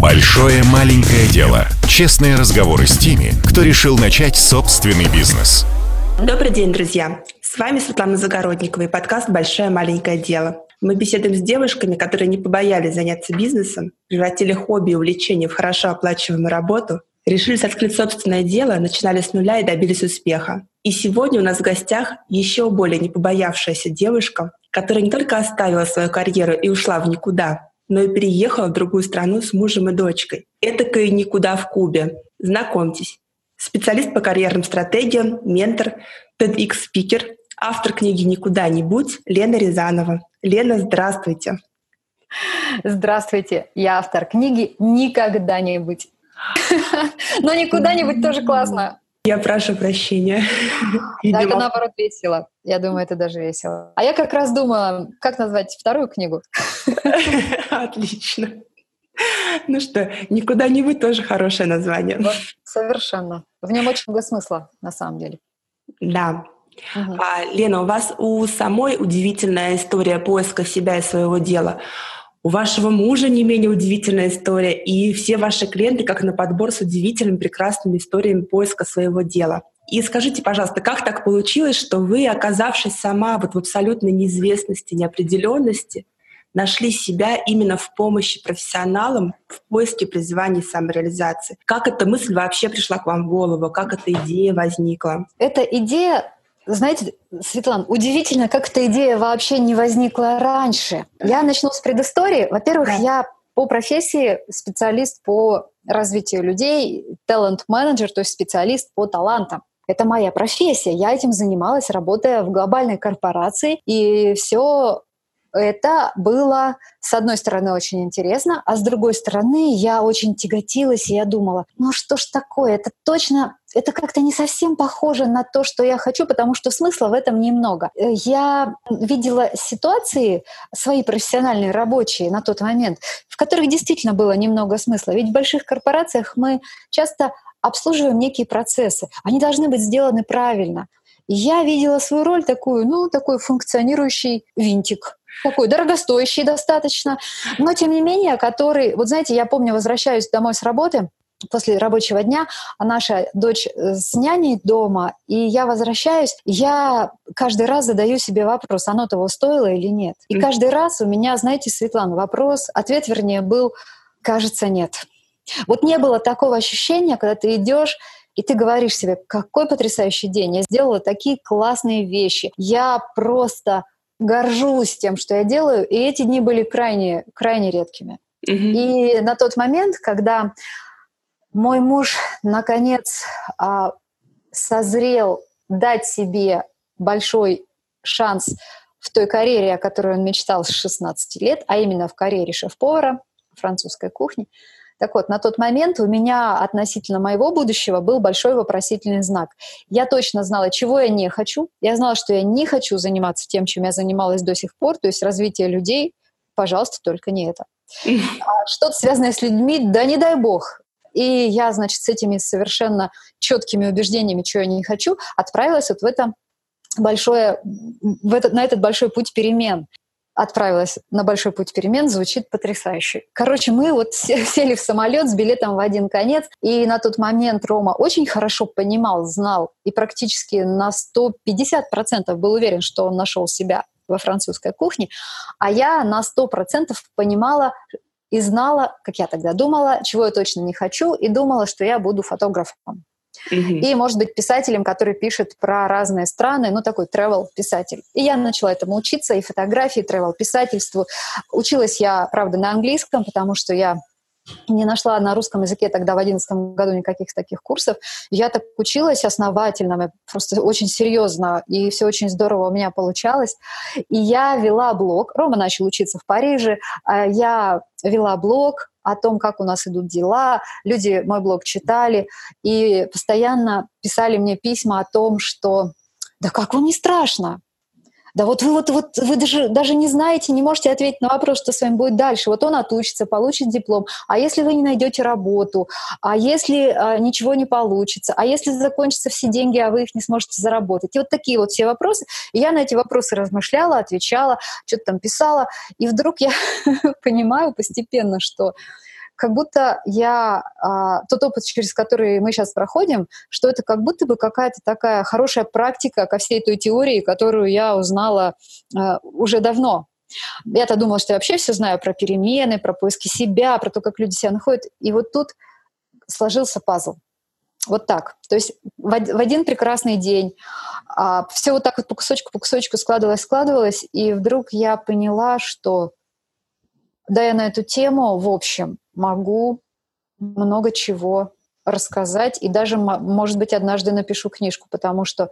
Большое маленькое дело. Честные разговоры с теми, кто решил начать собственный бизнес. Добрый день, друзья! С вами Светлана Загородникова и подкаст «Большое маленькое дело». Мы беседуем с девушками, которые не побоялись заняться бизнесом, превратили хобби и увлечение в хорошо оплачиваемую работу, решили открыть собственное дело, начинали с нуля и добились успеха. И сегодня у нас в гостях еще более не побоявшаяся девушка, которая не только оставила свою карьеру и ушла в никуда, но и переехала в другую страну с мужем и дочкой. Этакое никуда в Кубе. Знакомьтесь. Специалист по карьерным стратегиям, ментор, TEDx-спикер, автор книги «Никуда не будь» Лена Рязанова. Лена, здравствуйте. Здравствуйте. Я автор книги «Никогда не быть». Но никуда не быть тоже классно. Я прошу прощения. Да, это наоборот весело. Я думаю, это даже весело. А я как раз думала, как назвать вторую книгу. Отлично. Ну что, никуда не вы тоже хорошее название. Вот, совершенно. В нем очень много смысла, на самом деле. Да. Угу. А, Лена, у вас у самой удивительная история поиска себя и своего дела. У вашего мужа не менее удивительная история, и все ваши клиенты как на подбор с удивительными, прекрасными историями поиска своего дела. И скажите, пожалуйста, как так получилось, что вы, оказавшись сама вот в абсолютной неизвестности, неопределенности, нашли себя именно в помощи профессионалам в поиске призвания и самореализации? Как эта мысль вообще пришла к вам в голову? Как эта идея возникла? Эта идея знаете, Светлана, удивительно, как эта идея вообще не возникла раньше. Я начну с предыстории. Во-первых, да. я по профессии специалист по развитию людей, талант-менеджер, то есть специалист по талантам. Это моя профессия. Я этим занималась, работая в глобальной корпорации. И все это было, с одной стороны, очень интересно, а с другой стороны, я очень тяготилась, и я думала, ну что ж такое, это точно, это как-то не совсем похоже на то, что я хочу, потому что смысла в этом немного. Э, я видела ситуации свои профессиональные, рабочие на тот момент, в которых действительно было немного смысла. Ведь в больших корпорациях мы часто обслуживаем некие процессы. Они должны быть сделаны правильно. я видела свою роль такую, ну, такой функционирующий винтик такой дорогостоящий достаточно, но тем не менее, который, вот знаете, я помню, возвращаюсь домой с работы, после рабочего дня, а наша дочь э, с няней дома, и я возвращаюсь, я каждый раз задаю себе вопрос, оно того стоило или нет. И каждый раз у меня, знаете, Светлана, вопрос, ответ, вернее, был, кажется, нет. Вот не было такого ощущения, когда ты идешь и ты говоришь себе, какой потрясающий день, я сделала такие классные вещи, я просто горжусь тем, что я делаю, и эти дни были крайне, крайне редкими. Mm-hmm. И на тот момент, когда мой муж наконец а, созрел дать себе большой шанс в той карьере, о которой он мечтал с 16 лет, а именно в карьере шеф-повара французской кухни, так вот, на тот момент у меня относительно моего будущего был большой вопросительный знак. Я точно знала, чего я не хочу. Я знала, что я не хочу заниматься тем, чем я занималась до сих пор, то есть развитие людей. Пожалуйста, только не это. А что-то связанное с людьми, да не дай бог. И я, значит, с этими совершенно четкими убеждениями, чего я не хочу, отправилась вот в это большое, в этот, на этот большой путь перемен отправилась на большой путь перемен, звучит потрясающе. Короче, мы вот сели в самолет с билетом в один конец, и на тот момент Рома очень хорошо понимал, знал и практически на 150% был уверен, что он нашел себя во французской кухне, а я на 100% понимала и знала, как я тогда думала, чего я точно не хочу, и думала, что я буду фотографом. Mm-hmm. И, может быть, писателем, который пишет про разные страны, ну, такой travel писатель И я начала этому учиться, и фотографии, travel писательству Училась я, правда, на английском, потому что я не нашла на русском языке тогда в одиннадцатом году никаких таких курсов. Я так училась основательно, просто очень серьезно, и все очень здорово у меня получалось. И я вела блог. Рома начал учиться в Париже. А я вела блог, о том, как у нас идут дела. Люди мой блог читали и постоянно писали мне письма о том, что да как вам не страшно? Да вот вы, вот, вот, вы даже, даже не знаете, не можете ответить на вопрос, что с вами будет дальше. Вот он отучится, получит диплом. А если вы не найдете работу? А если а, ничего не получится? А если закончатся все деньги, а вы их не сможете заработать? И вот такие вот все вопросы. И я на эти вопросы размышляла, отвечала, что-то там писала. И вдруг я понимаю постепенно, что как будто я а, тот опыт, через который мы сейчас проходим, что это как будто бы какая-то такая хорошая практика ко всей той теории, которую я узнала а, уже давно. Я-то думала, что я вообще все знаю про перемены, про поиски себя, про то, как люди себя находят. И вот тут сложился пазл. Вот так. То есть в один прекрасный день а, все вот так вот по кусочку, по кусочку складывалось, складывалось, и вдруг я поняла, что да, я на эту тему, в общем, могу много чего рассказать, и даже, может быть, однажды напишу книжку, потому что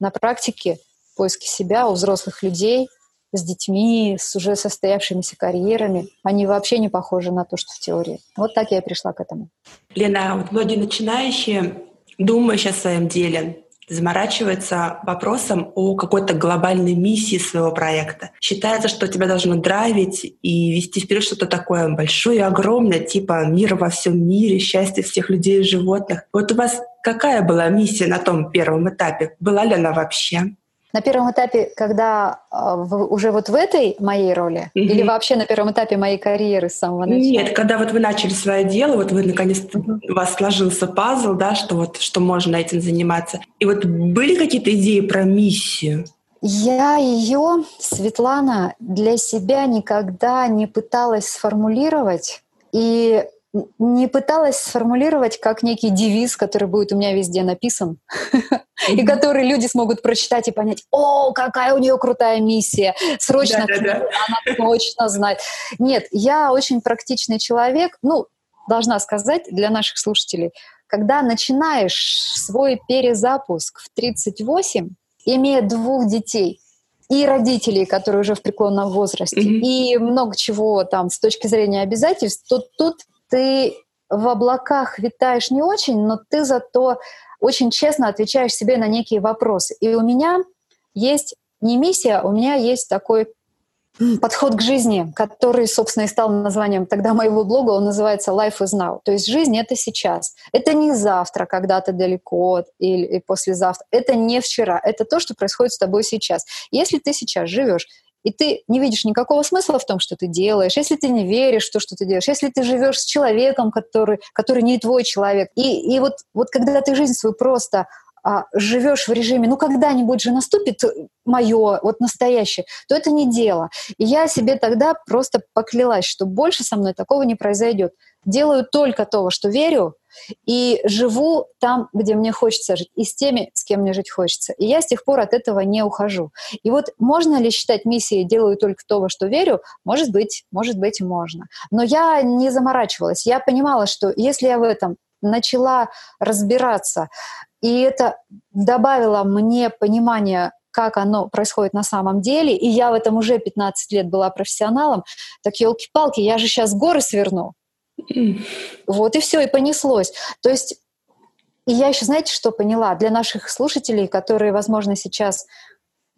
на практике поиски себя у взрослых людей с детьми, с уже состоявшимися карьерами, они вообще не похожи на то, что в теории. Вот так я и пришла к этому. Лена, вот многие начинающие, думающие о своем деле, заморачивается вопросом о какой-то глобальной миссии своего проекта. Считается, что тебя должно драйвить и вести вперед что-то такое большое и огромное, типа мира во всем мире, счастье всех людей и животных. Вот у вас какая была миссия на том первом этапе? Была ли она вообще? На первом этапе, когда э, в, уже вот в этой моей роли, mm-hmm. или вообще на первом этапе моей карьеры с самого начала? Нет, когда вот вы начали свое дело, вот вы наконец-то mm-hmm. у вас сложился пазл, да, что вот что можно этим заниматься. И вот были какие-то идеи про миссию? Я ее, Светлана, для себя никогда не пыталась сформулировать. И не пыталась сформулировать как некий девиз, который будет у меня везде написан, и который люди смогут прочитать и понять, о, какая у нее крутая миссия, срочно она точно знает. Нет, я очень практичный человек, ну, должна сказать для наших слушателей, когда начинаешь свой перезапуск в 38, имея двух детей, и родителей, которые уже в преклонном возрасте, mm-hmm. и много чего там с точки зрения обязательств, то тут ты в облаках витаешь не очень, но ты зато очень честно отвечаешь себе на некие вопросы. И у меня есть не миссия, у меня есть такой подход к жизни, который, собственно, и стал названием тогда моего блога, он называется Life is Now. То есть жизнь — это сейчас. Это не завтра, когда-то далеко или послезавтра. Это не вчера. Это то, что происходит с тобой сейчас. Если ты сейчас живешь и ты не видишь никакого смысла в том, что ты делаешь, если ты не веришь в то, что ты делаешь, если ты живешь с человеком, который, который не твой человек. И, и вот, вот когда ты жизнь свою просто а, живешь в режиме, ну когда-нибудь же наступит мое, вот настоящее, то это не дело. И я себе тогда просто поклялась, что больше со мной такого не произойдет. Делаю только то, во что верю, и живу там, где мне хочется жить, и с теми, с кем мне жить хочется. И я с тех пор от этого не ухожу. И вот можно ли считать миссией «делаю только то, во что верю»? Может быть, может быть, можно. Но я не заморачивалась. Я понимала, что если я в этом начала разбираться, и это добавило мне понимание как оно происходит на самом деле, и я в этом уже 15 лет была профессионалом, так елки-палки, я же сейчас горы сверну. Вот и все, и понеслось. То есть, и я еще, знаете, что поняла? Для наших слушателей, которые, возможно, сейчас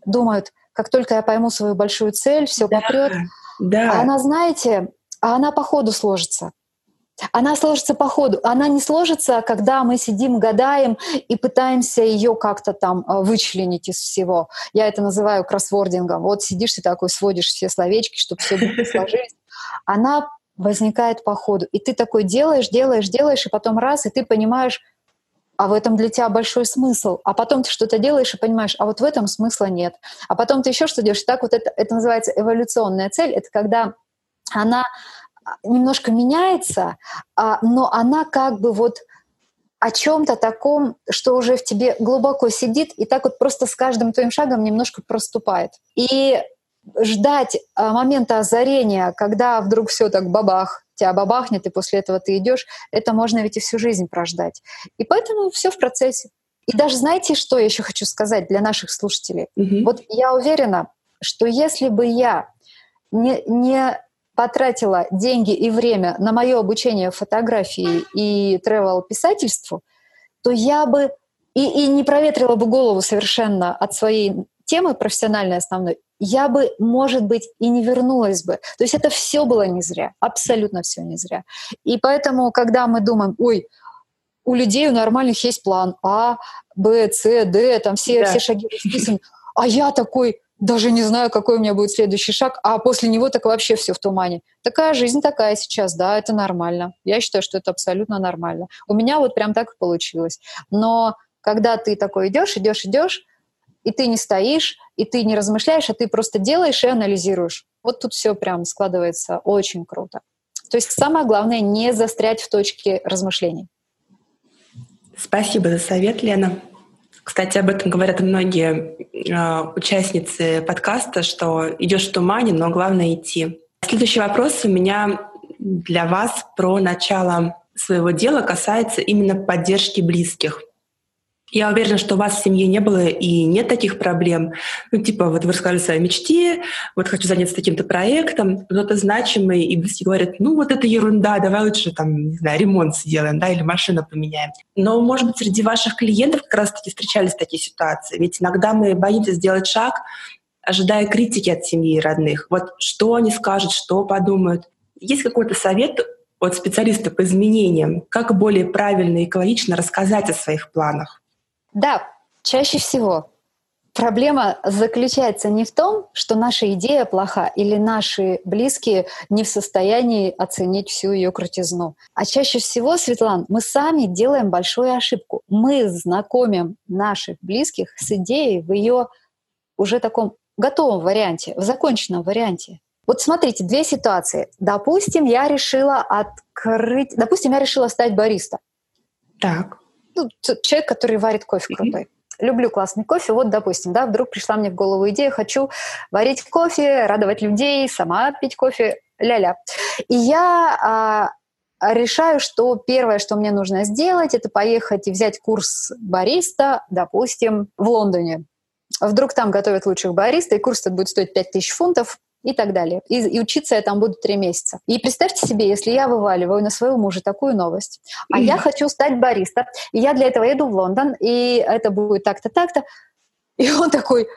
думают, как только я пойму свою большую цель, все да, попрет. Да. А она, знаете, а она по ходу сложится. Она сложится по ходу. Она не сложится, когда мы сидим, гадаем и пытаемся ее как-то там э, вычленить из всего. Я это называю кроссвордингом. Вот сидишь ты такой, сводишь все словечки, чтобы все сложились. Она возникает по ходу. И ты такой делаешь, делаешь, делаешь, и потом раз, и ты понимаешь, а в этом для тебя большой смысл. А потом ты что-то делаешь и понимаешь, а вот в этом смысла нет. А потом ты еще что делаешь. Так вот это, это называется эволюционная цель. Это когда она а, немножко меняется, а, но она как бы вот о чем-то таком, что уже в тебе глубоко сидит, и так вот просто с каждым твоим шагом немножко проступает. И ждать а, момента озарения, когда вдруг все так бабах, тебя бабахнет, и после этого ты идешь, это можно ведь и всю жизнь прождать. И поэтому все в процессе. И даже знаете, что я еще хочу сказать для наших слушателей? Mm-hmm. Вот я уверена, что если бы я не, не потратила деньги и время на мое обучение фотографии и тревел-писательству, то я бы и, и не проветрила бы голову совершенно от своей темы профессиональной основной, я бы, может быть, и не вернулась бы. То есть это все было не зря, абсолютно все не зря. И поэтому, когда мы думаем, ой, у людей у нормальных есть план А, Б, С, Д, там все, да. все шаги расписаны, а я такой даже не знаю, какой у меня будет следующий шаг, а после него так вообще все в тумане. Такая жизнь такая сейчас, да, это нормально. Я считаю, что это абсолютно нормально. У меня вот прям так и получилось. Но когда ты такой идешь, идешь, идешь, и ты не стоишь, и ты не размышляешь, а ты просто делаешь и анализируешь. Вот тут все прям складывается очень круто. То есть самое главное не застрять в точке размышлений. Спасибо за совет, Лена. Кстати, об этом говорят многие э, участницы подкаста, что идешь в тумане, но главное идти. Следующий вопрос у меня для вас про начало своего дела касается именно поддержки близких. Я уверена, что у вас в семье не было и нет таких проблем. Ну, типа, вот вы рассказали о своей мечте, вот хочу заняться таким-то проектом, кто-то значимый, и близкие говорят, ну, вот это ерунда, давай лучше, там, не знаю, ремонт сделаем, да, или машину поменяем. Но, может быть, среди ваших клиентов как раз-таки встречались такие ситуации. Ведь иногда мы боимся сделать шаг, ожидая критики от семьи и родных. Вот что они скажут, что подумают. Есть какой-то совет от специалиста по изменениям, как более правильно и экологично рассказать о своих планах? Да, чаще всего Проблема заключается не в том, что наша идея плоха или наши близкие не в состоянии оценить всю ее крутизну. А чаще всего, Светлан, мы сами делаем большую ошибку. Мы знакомим наших близких с идеей в ее уже таком готовом варианте, в законченном варианте. Вот смотрите, две ситуации. Допустим, я решила открыть... Допустим, я решила стать бариста. Так ну, человек, который варит кофе крутой. Люблю классный кофе. Вот, допустим, да, вдруг пришла мне в голову идея, хочу варить кофе, радовать людей, сама пить кофе, ля-ля. И я а, решаю, что первое, что мне нужно сделать, это поехать и взять курс бариста, допустим, в Лондоне. Вдруг там готовят лучших бариста, и курс этот будет стоить 5000 фунтов и так далее. И, и учиться я там буду три месяца. И представьте себе, если я вываливаю на своего мужа такую новость, а я хочу стать бариста, и я для этого еду в Лондон, и это будет так-то, так-то, и он такой,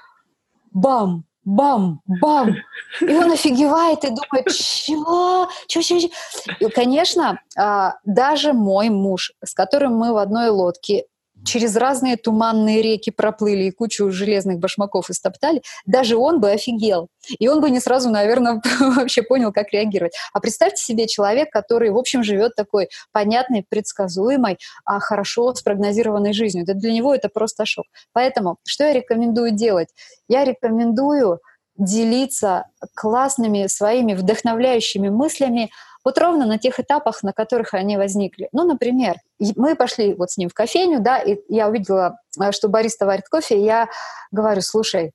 бам, бам, бам. И он офигевает и думает, чего? Чего, чего, чего? И, конечно, а, даже мой муж, с которым мы в одной лодке, через разные туманные реки проплыли и кучу железных башмаков истоптали, даже он бы офигел. И он бы не сразу, наверное, вообще понял, как реагировать. А представьте себе человек, который, в общем, живет такой понятной, предсказуемой, а хорошо спрогнозированной жизнью. Да для него это просто шок. Поэтому что я рекомендую делать? Я рекомендую делиться классными своими вдохновляющими мыслями вот ровно на тех этапах, на которых они возникли. Ну, например, мы пошли вот с ним в кофейню, да, и я увидела, э, что бариста варит кофе, и я говорю, слушай,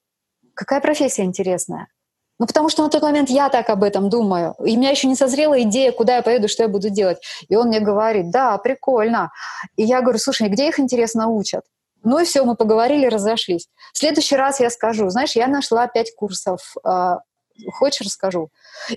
какая профессия интересная. Ну, потому что на тот момент я так об этом думаю. И у меня еще не созрела идея, куда я поеду, что я буду делать. И он мне говорит, да, прикольно. И я говорю, слушай, где их интересно учат? Ну и все, мы поговорили, разошлись. В следующий раз я скажу, знаешь, я нашла пять курсов э, Хочешь, расскажу?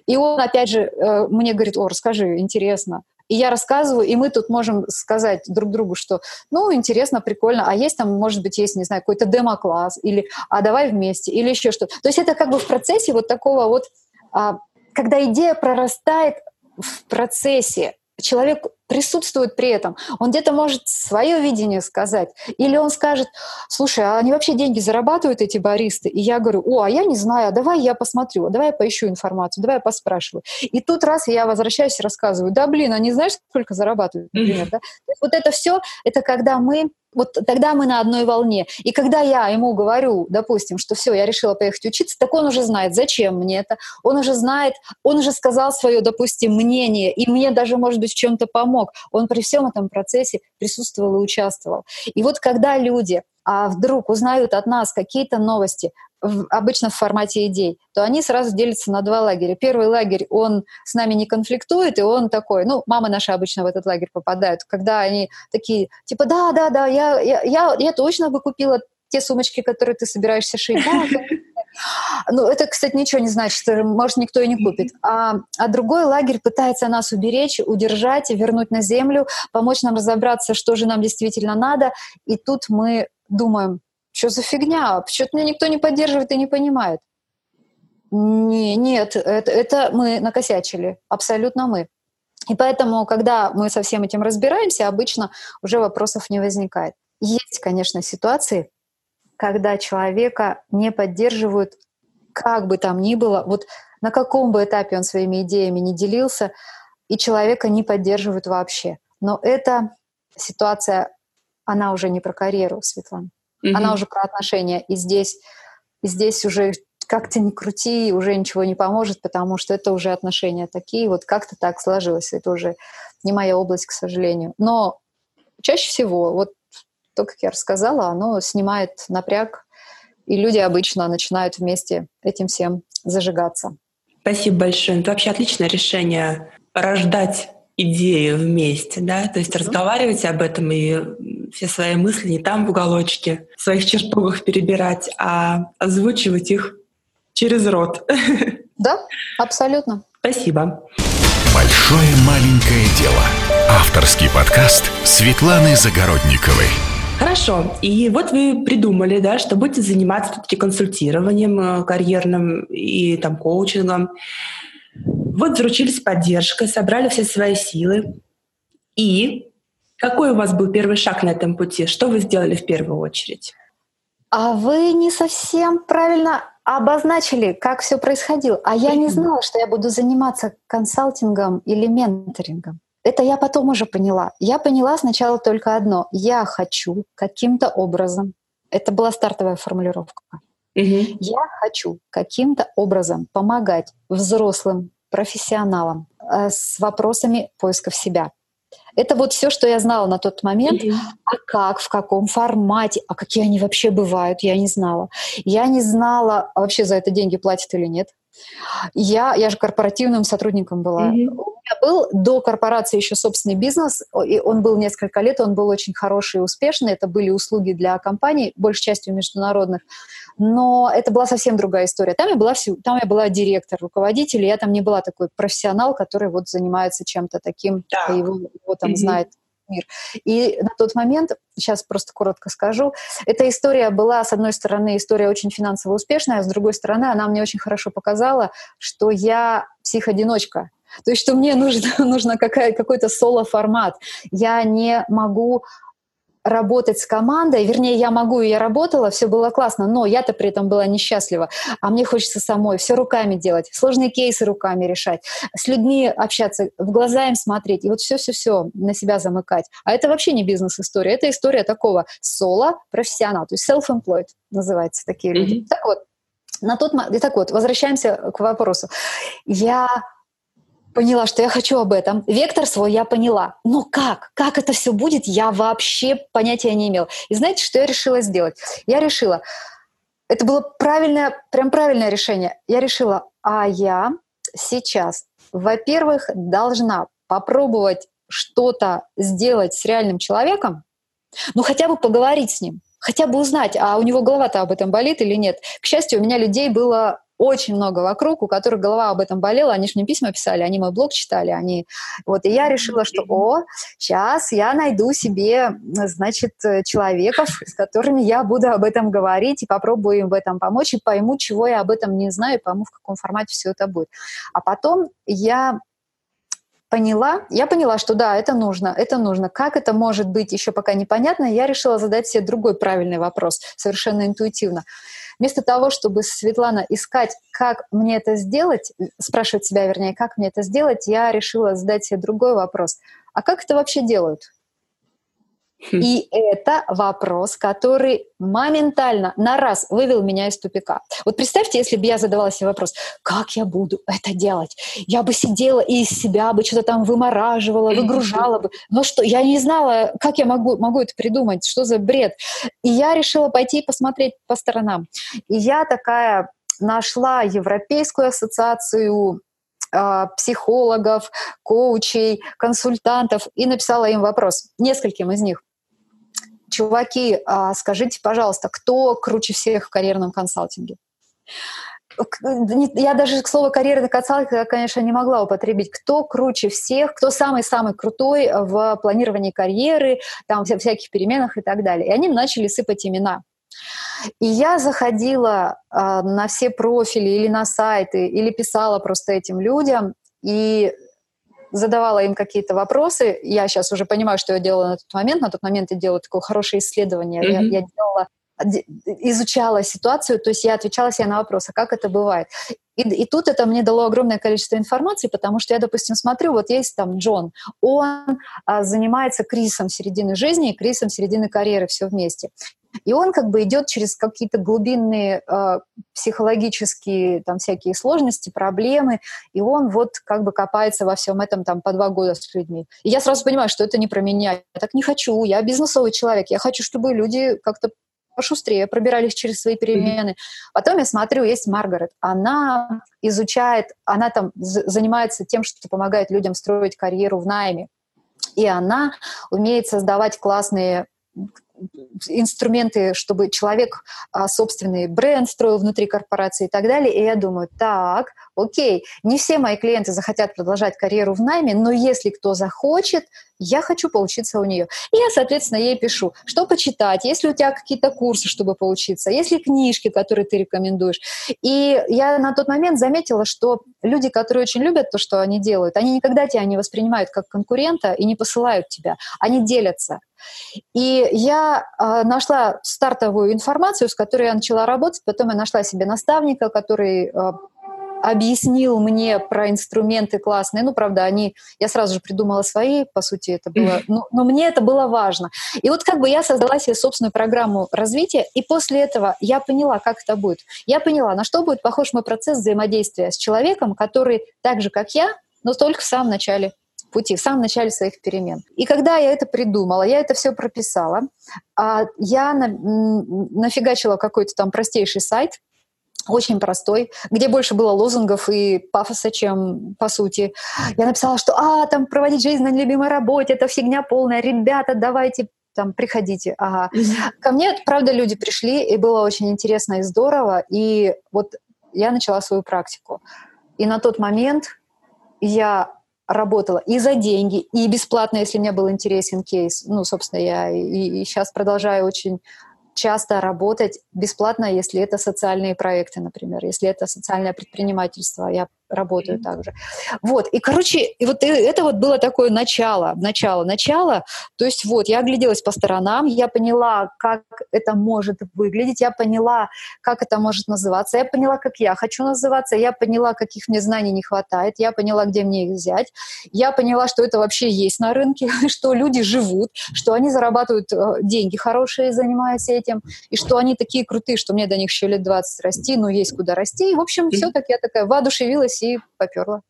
И он, опять же, э, мне говорит, о, расскажи, интересно. И я рассказываю, и мы тут можем сказать друг другу, что, ну, интересно, прикольно, а есть там, может быть, есть, не знаю, какой-то демо-класс, или, а давай вместе, или еще что-то. То есть это как бы в процессе вот такого вот, а, когда идея прорастает в процессе, человек присутствует при этом. Он где-то может свое видение сказать. Или он скажет, слушай, а они вообще деньги зарабатывают, эти баристы? И я говорю, о, а я не знаю, а давай я посмотрю, а давай я поищу информацию, давай я поспрашиваю. И тут раз я возвращаюсь и рассказываю, да, блин, они знаешь, сколько зарабатывают, например, да? Вот это все, это когда мы вот тогда мы на одной волне. И когда я ему говорю, допустим, что все, я решила поехать учиться, так он уже знает, зачем мне это. Он уже знает, он уже сказал свое, допустим, мнение, и мне даже, может быть, в чем-то помог. Он при всем этом процессе присутствовал и участвовал. И вот когда люди а вдруг узнают от нас какие-то новости, обычно в формате идей, то они сразу делятся на два лагеря. Первый лагерь, он с нами не конфликтует, и он такой, ну, мамы наши обычно в этот лагерь попадают, когда они такие, типа, да, да, да, я, я, я, я точно бы купила те сумочки, которые ты собираешься шить. Да, ну, это, кстати, ничего не значит, может, никто и не купит. А, а другой лагерь пытается нас уберечь, удержать, вернуть на землю, помочь нам разобраться, что же нам действительно надо. И тут мы думаем, что за фигня? Почему-то меня никто не поддерживает и не понимает. Не, нет, это, это мы накосячили, абсолютно мы. И поэтому, когда мы со всем этим разбираемся, обычно уже вопросов не возникает. Есть, конечно, ситуации, когда человека не поддерживают как бы там ни было, вот на каком бы этапе он своими идеями не делился, и человека не поддерживают вообще. Но эта ситуация, она уже не про карьеру, Светлана. Mm-hmm. Она уже про отношения. И здесь, и здесь уже как-то не крути, уже ничего не поможет, потому что это уже отношения такие, вот как-то так сложилось. Это уже не моя область, к сожалению. Но чаще всего, вот то, как я рассказала, оно снимает напряг, и люди обычно начинают вместе этим всем зажигаться. Спасибо большое. Это вообще отличное решение рождать идеи вместе, да, то есть mm-hmm. разговаривать об этом и все свои мысли не там в уголочке, в своих чертогах перебирать, а озвучивать их через рот. Да, абсолютно. Спасибо. Большое маленькое дело. Авторский подкаст Светланы Загородниковой. Хорошо. И вот вы придумали, да, что будете заниматься все-таки консультированием э, карьерным и там коучингом. Вот заручились поддержкой, собрали все свои силы. И какой у вас был первый шаг на этом пути? Что вы сделали в первую очередь? А вы не совсем правильно обозначили, как все происходило. А я не знала, что я буду заниматься консалтингом или менторингом. Это я потом уже поняла. Я поняла сначала только одно. Я хочу каким-то образом, это была стартовая формулировка, угу. я хочу каким-то образом помогать взрослым профессионалам э, с вопросами поиска себя. Это вот все, что я знала на тот момент. Mm-hmm. А как, в каком формате, а какие они вообще бывают, я не знала. Я не знала, а вообще за это деньги платят или нет. Я, я же корпоративным сотрудником была. Mm-hmm. У меня был до корпорации еще собственный бизнес, и он был несколько лет, он был очень хороший и успешный. Это были услуги для компаний, большей частью международных. Но это была совсем другая история. Там я была, там я была директор, руководитель, и я там не была такой профессионал, который вот занимается чем-то таким, да. его, его там mm-hmm. знает мир. И на тот момент, сейчас просто коротко скажу, эта история была, с одной стороны, история очень финансово успешная, а с другой стороны, она мне очень хорошо показала, что я психодиночка. То есть, что мне нужно, нужно какая, какой-то соло-формат. Я не могу работать с командой, вернее, я могу, и я работала, все было классно, но я-то при этом была несчастлива, а мне хочется самой все руками делать, сложные кейсы руками решать, с людьми общаться, в глаза им смотреть, и вот все-все-все на себя замыкать. А это вообще не бизнес-история, это история такого соло профессионал, то есть self-employed называется такие люди. Mm-hmm. Так вот, на тот момент, так вот, возвращаемся к вопросу. Я поняла, что я хочу об этом. Вектор свой я поняла. Но как? Как это все будет, я вообще понятия не имела. И знаете, что я решила сделать? Я решила, это было правильное, прям правильное решение. Я решила, а я сейчас, во-первых, должна попробовать что-то сделать с реальным человеком, ну хотя бы поговорить с ним, хотя бы узнать, а у него голова-то об этом болит или нет. К счастью, у меня людей было очень много вокруг, у которых голова об этом болела, они же мне письма писали, они мой блог читали, они... Вот, и я решила, что, о, сейчас я найду себе, значит, человеков, с которыми я буду об этом говорить, и попробую им в этом помочь, и пойму, чего я об этом не знаю, и пойму, в каком формате все это будет. А потом я поняла, я поняла, что да, это нужно, это нужно. Как это может быть, еще пока непонятно, я решила задать себе другой правильный вопрос, совершенно интуитивно. Вместо того, чтобы, Светлана, искать, как мне это сделать, спрашивать себя, вернее, как мне это сделать, я решила задать себе другой вопрос. А как это вообще делают? Хм. И это вопрос, который моментально на раз вывел меня из тупика. Вот представьте, если бы я задавала себе вопрос, как я буду это делать? Я бы сидела и из себя бы что-то там вымораживала, выгружала бы. Но что, я не знала, как я могу, могу это придумать, что за бред. И я решила пойти посмотреть по сторонам. И я такая нашла Европейскую ассоциацию а, психологов, коучей, консультантов и написала им вопрос, нескольким из них чуваки, а, скажите, пожалуйста, кто круче всех в карьерном консалтинге? Я даже к слову карьерный консалтинг, конечно, не могла употребить. Кто круче всех, кто самый-самый крутой в планировании карьеры, там всяких переменах и так далее. И они начали сыпать имена. И я заходила э, на все профили или на сайты, или писала просто этим людям, и задавала им какие-то вопросы. Я сейчас уже понимаю, что я делала на тот момент. На тот момент я делала такое хорошее исследование. Mm-hmm. Я, я делала изучала ситуацию, то есть я отвечала себе на вопрос, а как это бывает. И, и тут это мне дало огромное количество информации, потому что я, допустим, смотрю, вот есть там Джон, он а, занимается кризисом середины жизни и кризисом середины карьеры, все вместе. И он как бы идет через какие-то глубинные э, психологические там всякие сложности, проблемы, и он вот как бы копается во всем этом там по два года с людьми. И я сразу понимаю, что это не про меня. Я так не хочу, я бизнесовый человек, я хочу, чтобы люди как-то пошустрее пробирались через свои перемены. Потом я смотрю, есть Маргарет. Она изучает, она там занимается тем, что помогает людям строить карьеру в найме. И она умеет создавать классные инструменты, чтобы человек а, собственный бренд строил внутри корпорации и так далее. И я думаю, так, окей, не все мои клиенты захотят продолжать карьеру в найме, но если кто захочет, я хочу поучиться у нее. И я, соответственно, ей пишу, что почитать, если у тебя какие-то курсы, чтобы поучиться, если книжки, которые ты рекомендуешь. И я на тот момент заметила, что люди, которые очень любят то, что они делают, они никогда тебя не воспринимают как конкурента и не посылают тебя, они делятся. И я э, нашла стартовую информацию, с которой я начала работать, потом я нашла себе наставника, который э, объяснил мне про инструменты классные. Ну, правда, они, я сразу же придумала свои, по сути, это было, но, но мне это было важно. И вот как бы я создала себе собственную программу развития, и после этого я поняла, как это будет. Я поняла, на что будет похож мой процесс взаимодействия с человеком, который так же, как я, но только в самом начале пути, в самом начале своих перемен. И когда я это придумала, я это все прописала, а я на, нафигачила какой-то там простейший сайт, очень простой, где больше было лозунгов и пафоса, чем по сути. Я написала, что «А, там проводить жизнь на любимой работе, это фигня полная, ребята, давайте там приходите. Ага. Ко мне, правда, люди пришли, и было очень интересно и здорово, и вот я начала свою практику. И на тот момент я работала и за деньги, и бесплатно, если мне был интересен кейс. Ну, собственно, я и, и сейчас продолжаю очень часто работать бесплатно, если это социальные проекты, например, если это социальное предпринимательство. Я работаю mm-hmm. также. Вот, и, короче, и вот это вот было такое начало, начало, начало. То есть вот, я огляделась по сторонам, я поняла, как это может выглядеть, я поняла, как это может называться, я поняла, как я хочу называться, я поняла, каких мне знаний не хватает, я поняла, где мне их взять, я поняла, что это вообще есть на рынке, что люди живут, что они зарабатывают э, деньги хорошие, занимаясь этим, и что они такие крутые, что мне до них еще лет 20 расти, но есть куда расти. И, в общем, все так я такая воодушевилась решилась и поперла.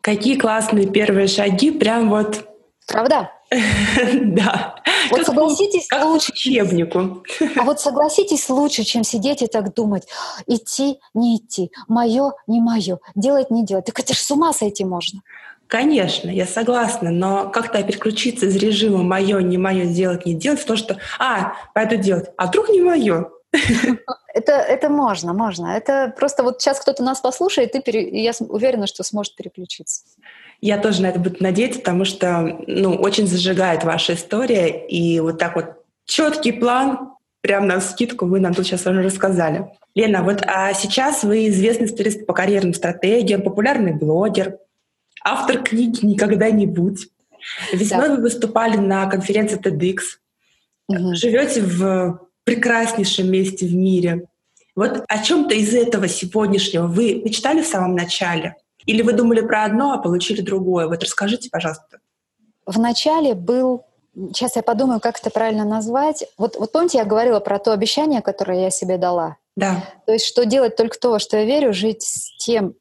Какие классные первые шаги, прям вот... Правда? Да. Вот согласитесь, как лучше учебнику. А вот согласитесь лучше, чем сидеть и так думать. Идти, не идти, мое, не мое, делать, не делать. Так это же с ума сойти можно. Конечно, я согласна, но как-то переключиться из режима мое, не мое, делать, не делать, в то, что, а, пойду делать, а вдруг не мое. Это, это можно, можно. Это просто вот сейчас кто-то нас послушает, и, пере... я уверена, что сможет переключиться. Я тоже на это буду надеяться, потому что ну, очень зажигает ваша история. И вот так вот четкий план, прям на скидку вы нам тут сейчас уже рассказали. Лена, вот а сейчас вы известный специалист по карьерным стратегиям, популярный блогер, автор книги «Никогда не будь». Весной да. вы выступали на конференции TEDx. Угу. Живете в прекраснейшем месте в мире. Вот о чем-то из этого сегодняшнего вы мечтали в самом начале? Или вы думали про одно, а получили другое? Вот расскажите, пожалуйста. В начале был Сейчас я подумаю, как это правильно назвать. Вот, вот помните, я говорила про то обещание, которое я себе дала? Да. То есть, что делать только то, что я верю, жить с тем,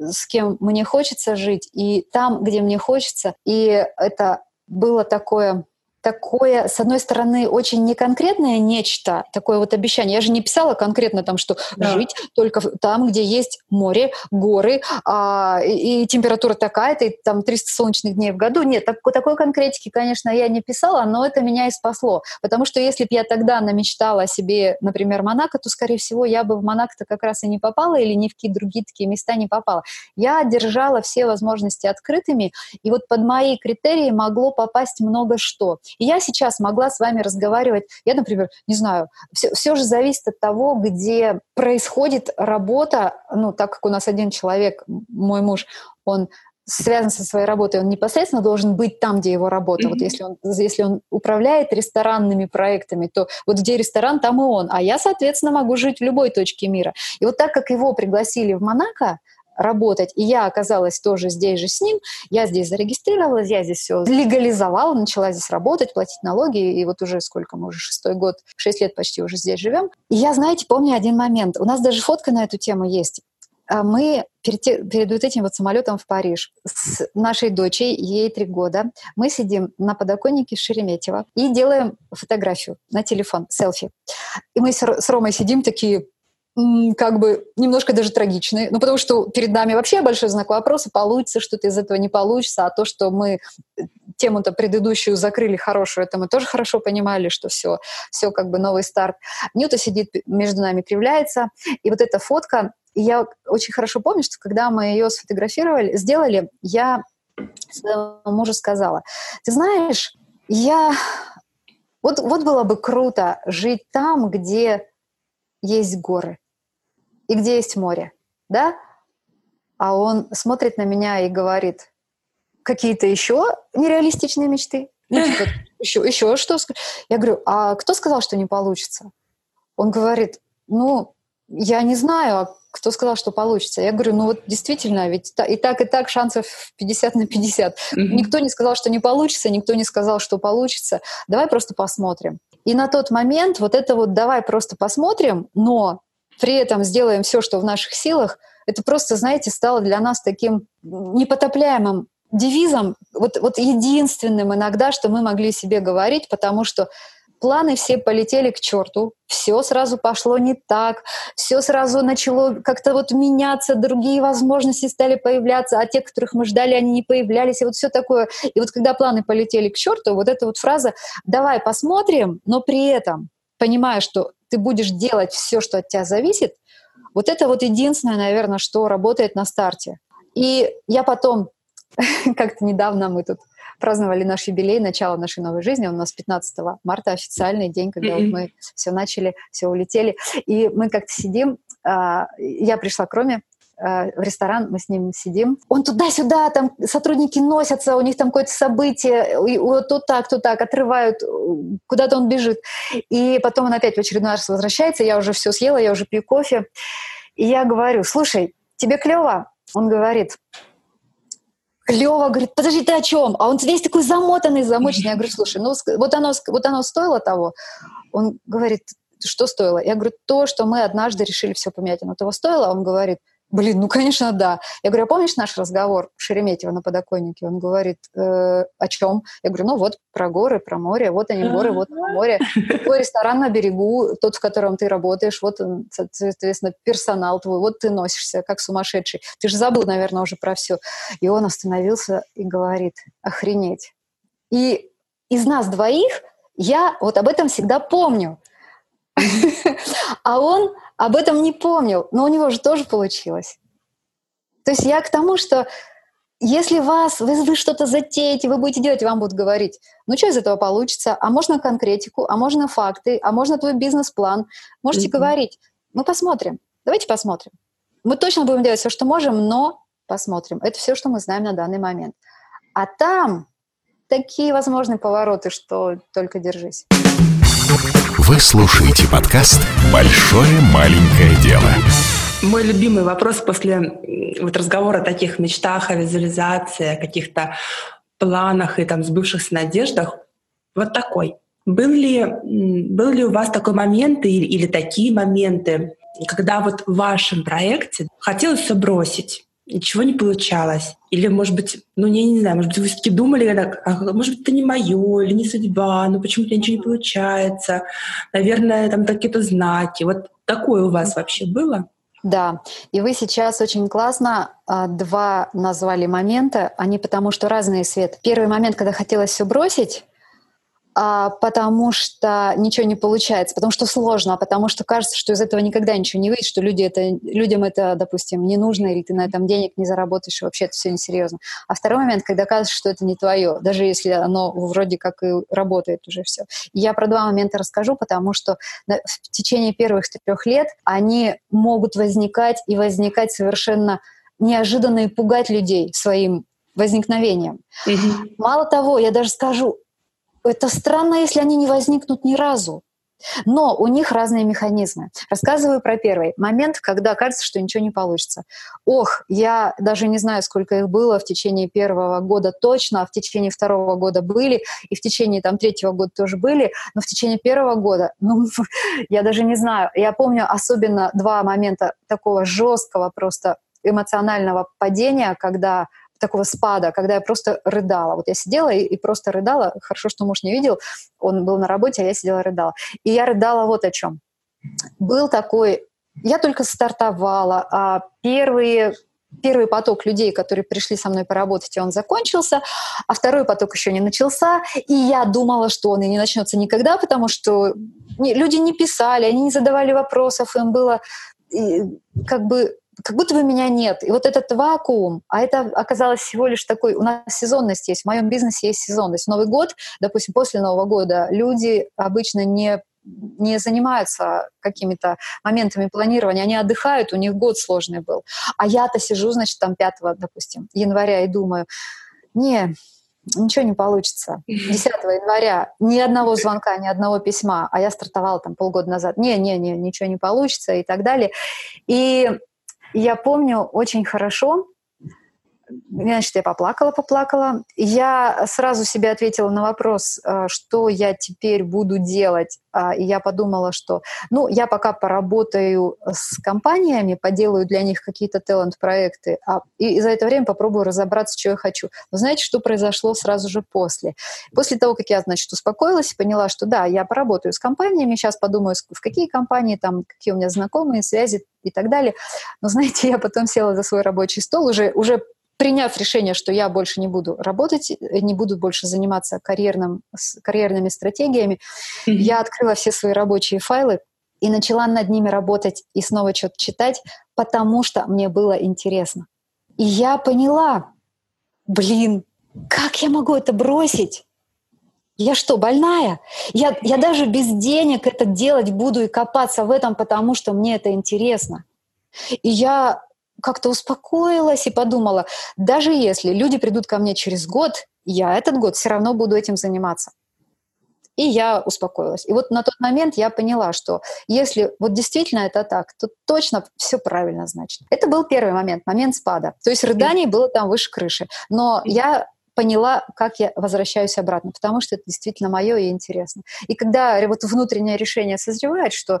с кем мне хочется жить, и там, где мне хочется. И это было такое такое, с одной стороны, очень неконкретное нечто, такое вот обещание. Я же не писала конкретно там, что да. жить только там, где есть море, горы, а, и, и температура такая-то, и там 300 солнечных дней в году. Нет, так, такой конкретики, конечно, я не писала, но это меня и спасло. Потому что если бы я тогда намечтала себе, например, Монако, то, скорее всего, я бы в Монако-то как раз и не попала, или ни в какие другие такие места не попала. Я держала все возможности открытыми, и вот под мои критерии могло попасть много что. И я сейчас могла с вами разговаривать, я, например, не знаю, все, все же зависит от того, где происходит работа, ну, так как у нас один человек, мой муж, он связан со своей работой, он непосредственно должен быть там, где его работа. Mm-hmm. Вот если он, если он управляет ресторанными проектами, то вот где ресторан, там и он. А я, соответственно, могу жить в любой точке мира. И вот так как его пригласили в Монако, работать. И я оказалась тоже здесь же с ним. Я здесь зарегистрировалась, я здесь все легализовала, начала здесь работать, платить налоги. И вот уже сколько мы уже, шестой год, шесть лет почти уже здесь живем. И я, знаете, помню один момент. У нас даже фотка на эту тему есть. А мы перед, перед вот этим вот самолетом в Париж с нашей дочей, ей три года, мы сидим на подоконнике Шереметьево и делаем фотографию на телефон, селфи. И мы с Ромой сидим такие, как бы немножко даже трагичные, ну потому что перед нами вообще большой знак вопроса, получится что-то из этого не получится, а то, что мы э, тему-то предыдущую закрыли хорошую, это мы тоже хорошо понимали, что все, все как бы новый старт. Нюта сидит между нами, кривляется, и вот эта фотка, я очень хорошо помню, что когда мы ее сфотографировали, сделали, я своему мужу сказала, ты знаешь, я... Вот, вот было бы круто жить там, где есть горы и где есть море, да? А он смотрит на меня и говорит, какие-то еще нереалистичные мечты? Ну, типа, еще, еще что? Я говорю, а кто сказал, что не получится? Он говорит, ну, я не знаю, а кто сказал, что получится? Я говорю, ну вот действительно, ведь и так, и так шансов 50 на 50. Mm-hmm. Никто не сказал, что не получится, никто не сказал, что получится. Давай просто посмотрим. И на тот момент вот это вот давай просто посмотрим, но при этом сделаем все, что в наших силах, это просто, знаете, стало для нас таким непотопляемым девизом, вот, вот единственным иногда, что мы могли себе говорить, потому что планы все полетели к черту, все сразу пошло не так, все сразу начало как-то вот меняться, другие возможности стали появляться, а те, которых мы ждали, они не появлялись, и вот все такое. И вот когда планы полетели к черту, вот эта вот фраза «давай посмотрим», но при этом понимая, что ты будешь делать все, что от тебя зависит, вот это вот единственное, наверное, что работает на старте. И я потом, как-то недавно мы тут праздновали наш юбилей, начало нашей новой жизни. Он у нас 15 марта, официальный день, когда mm-hmm. вот мы все начали, все улетели. И мы как-то сидим, а, я пришла к Роме, а, в ресторан, мы с ним сидим. Он туда-сюда, там сотрудники носятся, у них там какое-то событие, и вот тут так, тут так, отрывают, куда-то он бежит. И потом он опять в очередной раз возвращается, я уже все съела, я уже пью кофе. И я говорю, слушай, тебе клево? Он говорит, клево, говорит, подожди, ты о чем? А он весь такой замотанный, замоченный. Я говорю, слушай, ну вот оно, вот оно стоило того. Он говорит, что стоило? Я говорю, то, что мы однажды решили все поменять, оно того стоило? Он говорит, Блин, ну, конечно, да. Я говорю, а помнишь наш разговор в Шереметьево на подоконнике? Он говорит, э, о чем? Я говорю, ну вот, про горы, про море. Вот они горы, вот море. Твой ресторан на берегу, тот, в котором ты работаешь, вот, соответственно, персонал твой, вот ты носишься, как сумасшедший. Ты же забыл, наверное, уже про все. И он остановился и говорит, охренеть. И из нас двоих я вот об этом всегда помню. А он об этом не помнил, но у него же тоже получилось. То есть я к тому, что если вас, вы, вы что-то затеете, вы будете делать, вам будут говорить, ну что из этого получится, а можно конкретику, а можно факты, а можно твой бизнес-план. Можете mm-hmm. говорить, мы посмотрим, давайте посмотрим. Мы точно будем делать все, что можем, но посмотрим. Это все, что мы знаем на данный момент. А там такие возможные повороты, что только держись. Вы слушаете подкаст «Большое маленькое дело». Мой любимый вопрос после вот разговора о таких мечтах, о визуализации, о каких-то планах и там сбывшихся надеждах вот такой. Был ли, был ли у вас такой момент или, или такие моменты, когда вот в вашем проекте хотелось все бросить, ничего не получалось. Или, может быть, ну, я не знаю, может быть, вы все-таки думали, а, может быть, это не мое, или не судьба, ну, почему-то ничего не получается. Наверное, там какие-то знаки. Вот такое у вас вообще было? Да, и вы сейчас очень классно а, два назвали момента, они потому что разные, Свет. Первый момент, когда хотелось все бросить, а, потому что ничего не получается, потому что сложно, потому что кажется, что из этого никогда ничего не выйдет, что люди это, людям это, допустим, не нужно, или ты на этом денег не заработаешь, и вообще это все несерьезно. А второй момент, когда кажется, что это не твое, даже если оно вроде как и работает уже все. Я про два момента расскажу, потому что в течение первых трех лет они могут возникать и возникать совершенно неожиданно и пугать людей своим возникновением. Угу. Мало того, я даже скажу, это странно, если они не возникнут ни разу. Но у них разные механизмы. Рассказываю про первый момент, когда кажется, что ничего не получится. Ох, я даже не знаю, сколько их было в течение первого года точно, а в течение второго года были, и в течение там третьего года тоже были, но в течение первого года, ну, я даже не знаю. Я помню особенно два момента такого жесткого просто эмоционального падения, когда такого спада, когда я просто рыдала. Вот я сидела и, и просто рыдала. Хорошо, что муж не видел. Он был на работе, а я сидела и рыдала. И я рыдала вот о чем. Был такой... Я только стартовала, а первые первый поток людей, которые пришли со мной поработать, и он закончился, а второй поток еще не начался, и я думала, что он и не начнется никогда, потому что люди не писали, они не задавали вопросов, им было как бы как будто бы меня нет. И вот этот вакуум, а это оказалось всего лишь такой, у нас сезонность есть, в моем бизнесе есть сезонность. Новый год, допустим, после Нового года люди обычно не не занимаются какими-то моментами планирования, они отдыхают, у них год сложный был. А я-то сижу, значит, там 5, допустим, января и думаю, не, ничего не получится. 10 января ни одного звонка, ни одного письма, а я стартовала там полгода назад. Не, не, не, ничего не получится и так далее. И я помню очень хорошо, Значит, я поплакала, поплакала. Я сразу себе ответила на вопрос, э, что я теперь буду делать. А, и я подумала, что, ну, я пока поработаю с компаниями, поделаю для них какие-то талант-проекты, а, и за это время попробую разобраться, что я хочу. Но знаете, что произошло сразу же после? После того, как я, значит, успокоилась поняла, что да, я поработаю с компаниями, сейчас подумаю, в какие компании, там, какие у меня знакомые, связи и так далее. Но, знаете, я потом села за свой рабочий стол, уже, уже приняв решение, что я больше не буду работать, не буду больше заниматься карьерным, карьерными стратегиями, mm-hmm. я открыла все свои рабочие файлы и начала над ними работать и снова что-то читать, потому что мне было интересно. И я поняла, блин, как я могу это бросить? Я что, больная? Я, я даже без денег это делать буду и копаться в этом, потому что мне это интересно. И я как-то успокоилась и подумала, даже если люди придут ко мне через год, я этот год все равно буду этим заниматься. И я успокоилась. И вот на тот момент я поняла, что если вот действительно это так, то точно все правильно значит. Это был первый момент, момент спада. То есть рыданий было там выше крыши. Но я поняла, как я возвращаюсь обратно, потому что это действительно мое и интересно. И когда вот внутреннее решение созревает, что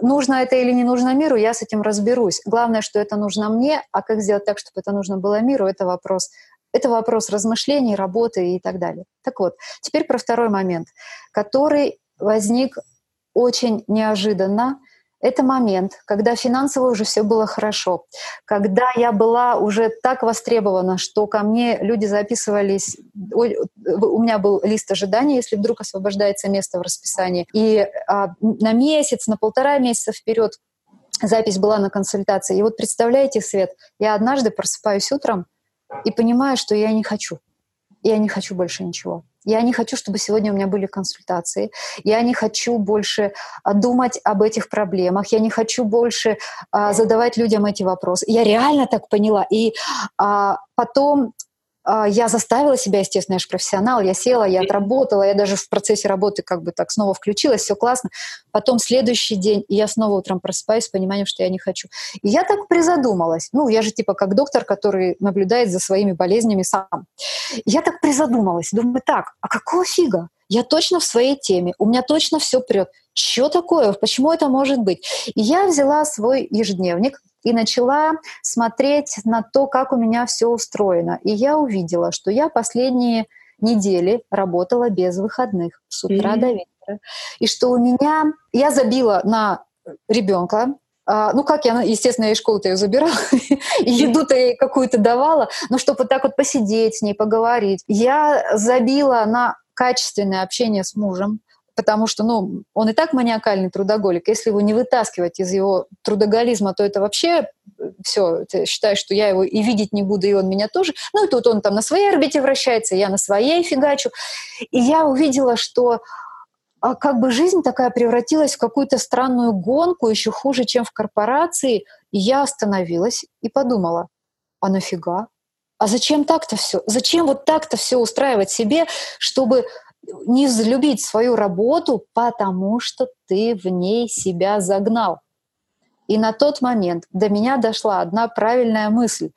нужно это или не нужно миру, я с этим разберусь. Главное, что это нужно мне, а как сделать так, чтобы это нужно было миру, это вопрос. Это вопрос размышлений, работы и так далее. Так вот, теперь про второй момент, который возник очень неожиданно, это момент, когда финансово уже все было хорошо, когда я была уже так востребована, что ко мне люди записывались, у меня был лист ожидания, если вдруг освобождается место в расписании, и а, на месяц, на полтора месяца вперед запись была на консультации. И вот представляете, Свет, я однажды просыпаюсь утром и понимаю, что я не хочу. Я не хочу больше ничего. Я не хочу, чтобы сегодня у меня были консультации. Я не хочу больше а, думать об этих проблемах. Я не хочу больше а, задавать людям эти вопросы. Я реально так поняла. И а, потом я заставила себя, естественно, я же профессионал, я села, я отработала, я даже в процессе работы как бы так снова включилась, все классно. Потом следующий день, и я снова утром просыпаюсь с пониманием, что я не хочу. И я так призадумалась. Ну, я же типа как доктор, который наблюдает за своими болезнями сам. Я так призадумалась, думаю, так, а какого фига? Я точно в своей теме, у меня точно все прет. Что такое? Почему это может быть? И я взяла свой ежедневник, и начала смотреть на то, как у меня все устроено. И я увидела, что я последние недели работала без выходных с утра mm-hmm. до вечера. И что у меня... Я забила на ребенка, а, ну, как я, естественно, я из школы-то ее забирала, и еду-то ей какую-то давала, но чтобы так вот посидеть с ней, поговорить. Я забила на качественное общение с мужем, потому что, ну, он и так маниакальный трудоголик. Если его не вытаскивать из его трудоголизма, то это вообще э, все, ты считаешь, что я его и видеть не буду, и он меня тоже. Ну, и тут он там на своей орбите вращается, я на своей фигачу. И я увидела, что а, как бы жизнь такая превратилась в какую-то странную гонку, еще хуже, чем в корпорации. И я остановилась и подумала, а нафига? а зачем так-то все? Зачем вот так-то все устраивать себе, чтобы не взлюбить свою работу, потому что ты в ней себя загнал? И на тот момент до меня дошла одна правильная мысль.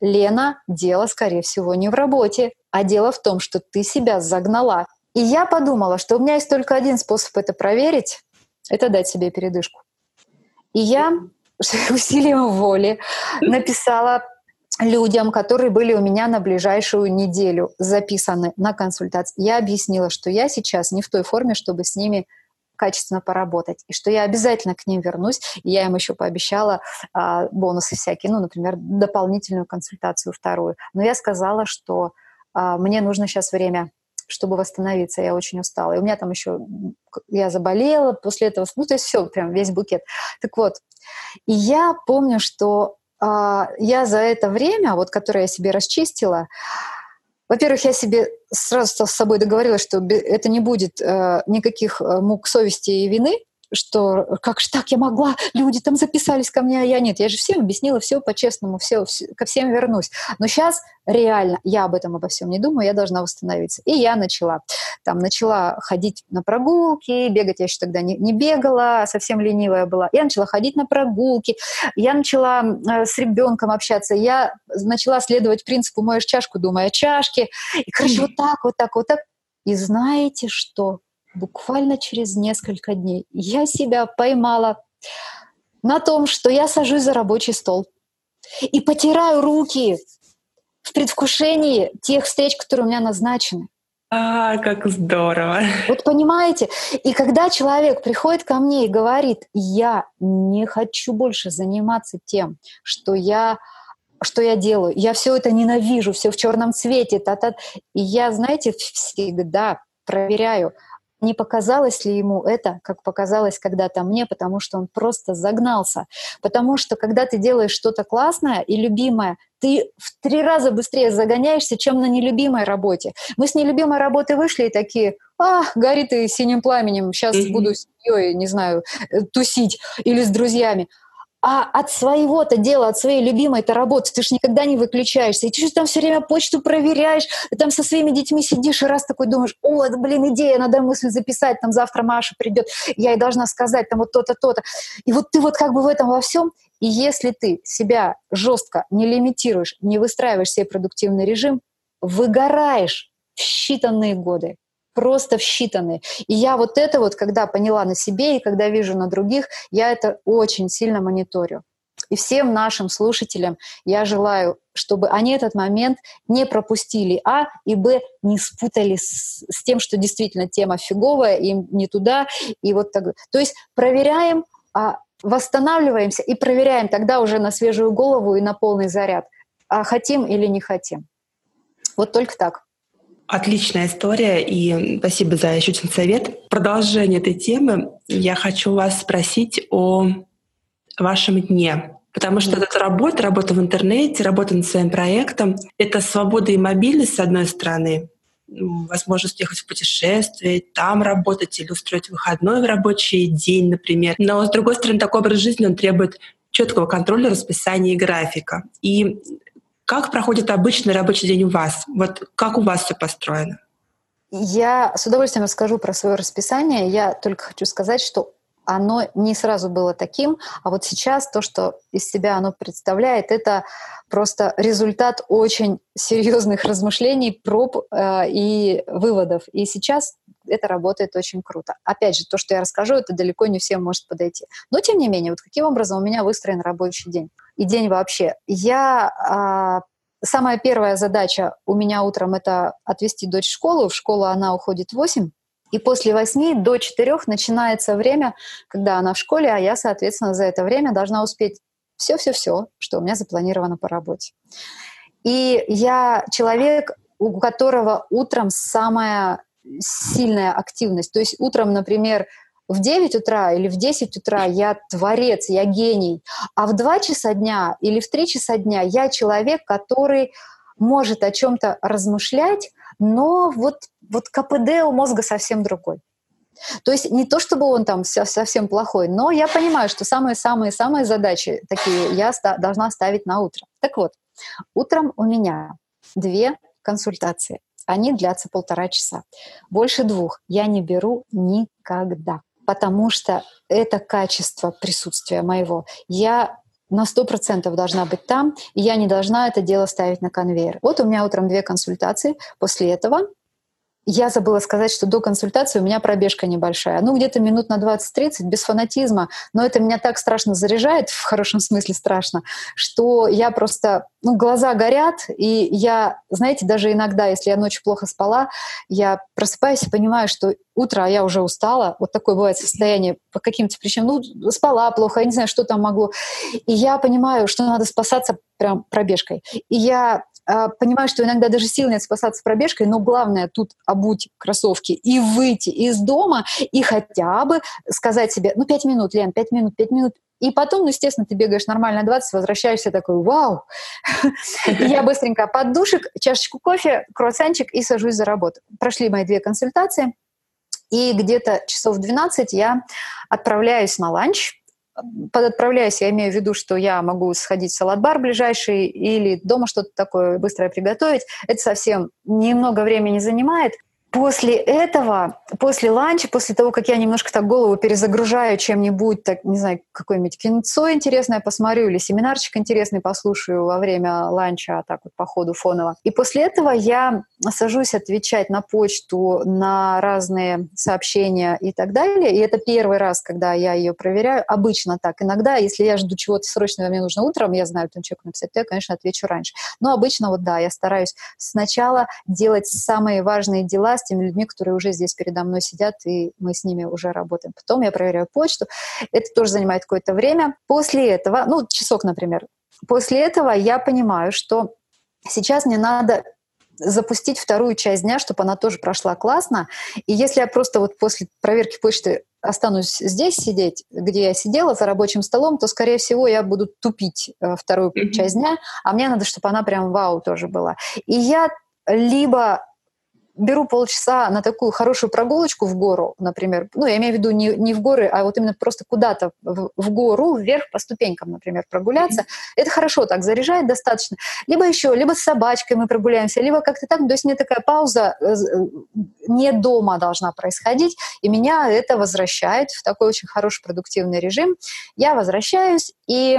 Лена, дело, скорее всего, не в работе, а дело в том, что ты себя загнала. И я подумала, что у меня есть только один способ это проверить — это дать себе передышку. И я усилием воли написала людям, которые были у меня на ближайшую неделю записаны на консультацию. Я объяснила, что я сейчас не в той форме, чтобы с ними качественно поработать, и что я обязательно к ним вернусь. И я им еще пообещала а, бонусы всякие, ну, например, дополнительную консультацию вторую. Но я сказала, что а, мне нужно сейчас время чтобы восстановиться, я очень устала. И у меня там еще, я заболела после этого, ну, то есть все, прям весь букет. Так вот, и я помню, что я за это время, вот, которое я себе расчистила, во-первых, я себе сразу с собой договорилась, что это не будет э, никаких э, мук совести и вины, что как же так я могла, люди там записались ко мне, а я нет. Я же всем объяснила все по-честному, все, все, ко всем вернусь. Но сейчас реально я об этом обо всем не думаю, я должна восстановиться. И я начала. Там начала ходить на прогулки, бегать я еще тогда не, не бегала, совсем ленивая была. Я начала ходить на прогулки, я начала э, с ребенком общаться, я начала следовать принципу «моешь чашку, думай о чашке». И, короче, вот так, вот так, вот так. И знаете что? Буквально через несколько дней я себя поймала на том, что я сажусь за рабочий стол и потираю руки в предвкушении тех встреч, которые у меня назначены. А, как здорово. Вот понимаете? И когда человек приходит ко мне и говорит, я не хочу больше заниматься тем, что я что я делаю. Я все это ненавижу, все в черном цвете. Та -та. И я, знаете, всегда проверяю, не показалось ли ему это, как показалось когда-то мне, потому что он просто загнался. Потому что когда ты делаешь что-то классное и любимое, ты в три раза быстрее загоняешься, чем на нелюбимой работе. Мы с нелюбимой работы вышли и такие, а, горит и синим пламенем, сейчас mm-hmm. буду с семьей, не знаю, э, тусить или с друзьями а от своего-то дела, от своей любимой-то работы ты же никогда не выключаешься. И ты же там все время почту проверяешь, ты там со своими детьми сидишь и раз такой думаешь, о, блин, идея, надо мысль записать, там завтра Маша придет, я ей должна сказать там вот то-то, то-то. И вот ты вот как бы в этом во всем, и если ты себя жестко не лимитируешь, не выстраиваешь себе продуктивный режим, выгораешь в считанные годы просто в считанные. И я вот это вот, когда поняла на себе и когда вижу на других, я это очень сильно мониторю. И всем нашим слушателям я желаю, чтобы они этот момент не пропустили, а и б не спутали с, с тем, что действительно тема фиговая, им не туда, и вот так. То есть проверяем, а, восстанавливаемся и проверяем тогда уже на свежую голову и на полный заряд, а хотим или не хотим. Вот только так. Отличная история, и спасибо за еще один совет. продолжение этой темы я хочу вас спросить о вашем дне. Потому что эта работа, работа в интернете, работа над своим проектом — это свобода и мобильность, с одной стороны, возможность ехать в путешествие, там работать или устроить выходной в рабочий день, например. Но, с другой стороны, такой образ жизни, он требует четкого контроля расписания и графика. И как проходит обычный рабочий день у вас? Вот как у вас все построено? Я с удовольствием расскажу про свое расписание. Я только хочу сказать, что оно не сразу было таким, а вот сейчас то, что из себя оно представляет, это просто результат очень серьезных размышлений, проб э, и выводов. И сейчас это работает очень круто. Опять же, то, что я расскажу, это далеко не всем может подойти. Но тем не менее, вот каким образом у меня выстроен рабочий день и день вообще. Я а, самая первая задача у меня утром это отвезти дочь в школу. В школу она уходит в 8. И после 8 до 4 начинается время, когда она в школе, а я, соответственно, за это время должна успеть все-все-все, что у меня запланировано по работе. И я человек, у которого утром самая сильная активность. То есть утром, например, в 9 утра или в 10 утра я творец, я гений, а в 2 часа дня или в 3 часа дня я человек, который может о чем-то размышлять, но вот, вот КПД у мозга совсем другой. То есть не то, чтобы он там совсем плохой, но я понимаю, что самые-самые-самые задачи такие я должна ставить на утро. Так вот, Утром у меня две консультации. Они длятся полтора часа. Больше двух я не беру никогда, потому что это качество присутствия моего. Я на сто процентов должна быть там, и я не должна это дело ставить на конвейер. Вот у меня утром две консультации. После этого я забыла сказать, что до консультации у меня пробежка небольшая. Ну, где-то минут на 20-30, без фанатизма. Но это меня так страшно заряжает, в хорошем смысле страшно, что я просто... Ну, глаза горят, и я, знаете, даже иногда, если я ночью плохо спала, я просыпаюсь и понимаю, что утро, а я уже устала. Вот такое бывает состояние по каким-то причинам. Ну, спала плохо, я не знаю, что там могло. И я понимаю, что надо спасаться прям пробежкой. И я понимаю, что иногда даже сил нет спасаться пробежкой, но главное тут обуть кроссовки и выйти из дома и хотя бы сказать себе, ну, пять минут, Лен, пять минут, пять минут, и потом, ну, естественно, ты бегаешь нормально 20, возвращаешься такой, вау! Я быстренько под душик, чашечку кофе, круассанчик и сажусь за работу. Прошли мои две консультации, и где-то часов 12 я отправляюсь на ланч, под отправляюсь, я имею в виду, что я могу сходить в салат-бар ближайший или дома что-то такое быстрое приготовить. Это совсем немного времени занимает. После этого, после ланча, после того, как я немножко так голову перезагружаю чем-нибудь, так, не знаю, какое-нибудь кинцо интересное посмотрю или семинарчик интересный послушаю во время ланча, а так вот по ходу фоново. И после этого я сажусь отвечать на почту, на разные сообщения и так далее. И это первый раз, когда я ее проверяю. Обычно так. Иногда, если я жду чего-то срочного, мне нужно утром, я знаю, этому человеку написать, то я, конечно, отвечу раньше. Но обычно вот да, я стараюсь сначала делать самые важные дела с теми людьми, которые уже здесь передо мной сидят, и мы с ними уже работаем. Потом я проверяю почту. Это тоже занимает какое-то время. После этого, ну, часок, например, после этого я понимаю, что сейчас мне надо запустить вторую часть дня, чтобы она тоже прошла классно. И если я просто вот после проверки почты останусь здесь сидеть, где я сидела за рабочим столом, то, скорее всего, я буду тупить э, вторую часть дня, а мне надо, чтобы она прям вау тоже была. И я либо беру полчаса на такую хорошую прогулочку в гору, например, ну, я имею в виду не, не в горы, а вот именно просто куда-то в, в гору, вверх по ступенькам, например, прогуляться, mm-hmm. это хорошо так заряжает достаточно. Либо еще, либо с собачкой мы прогуляемся, либо как-то так, то есть мне такая пауза э, э, не дома должна происходить, и меня это возвращает в такой очень хороший продуктивный режим. Я возвращаюсь, и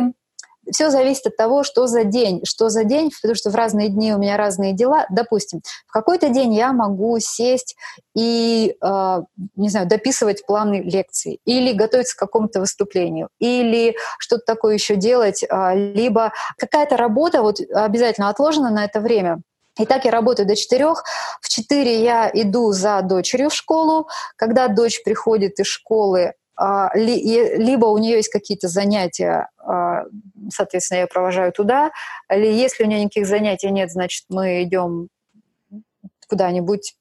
все зависит от того, что за день, что за день, потому что в разные дни у меня разные дела. Допустим, в какой-то день я могу сесть и, э, не знаю, дописывать планы лекций, или готовиться к какому-то выступлению, или что-то такое еще делать, э, либо какая-то работа вот обязательно отложена на это время. И так я работаю до четырех. В четыре я иду за дочерью в школу. Когда дочь приходит из школы, либо у нее есть какие-то занятия, а, соответственно, я ее провожаю туда, или если у нее никаких занятий нет, значит, мы идем куда-нибудь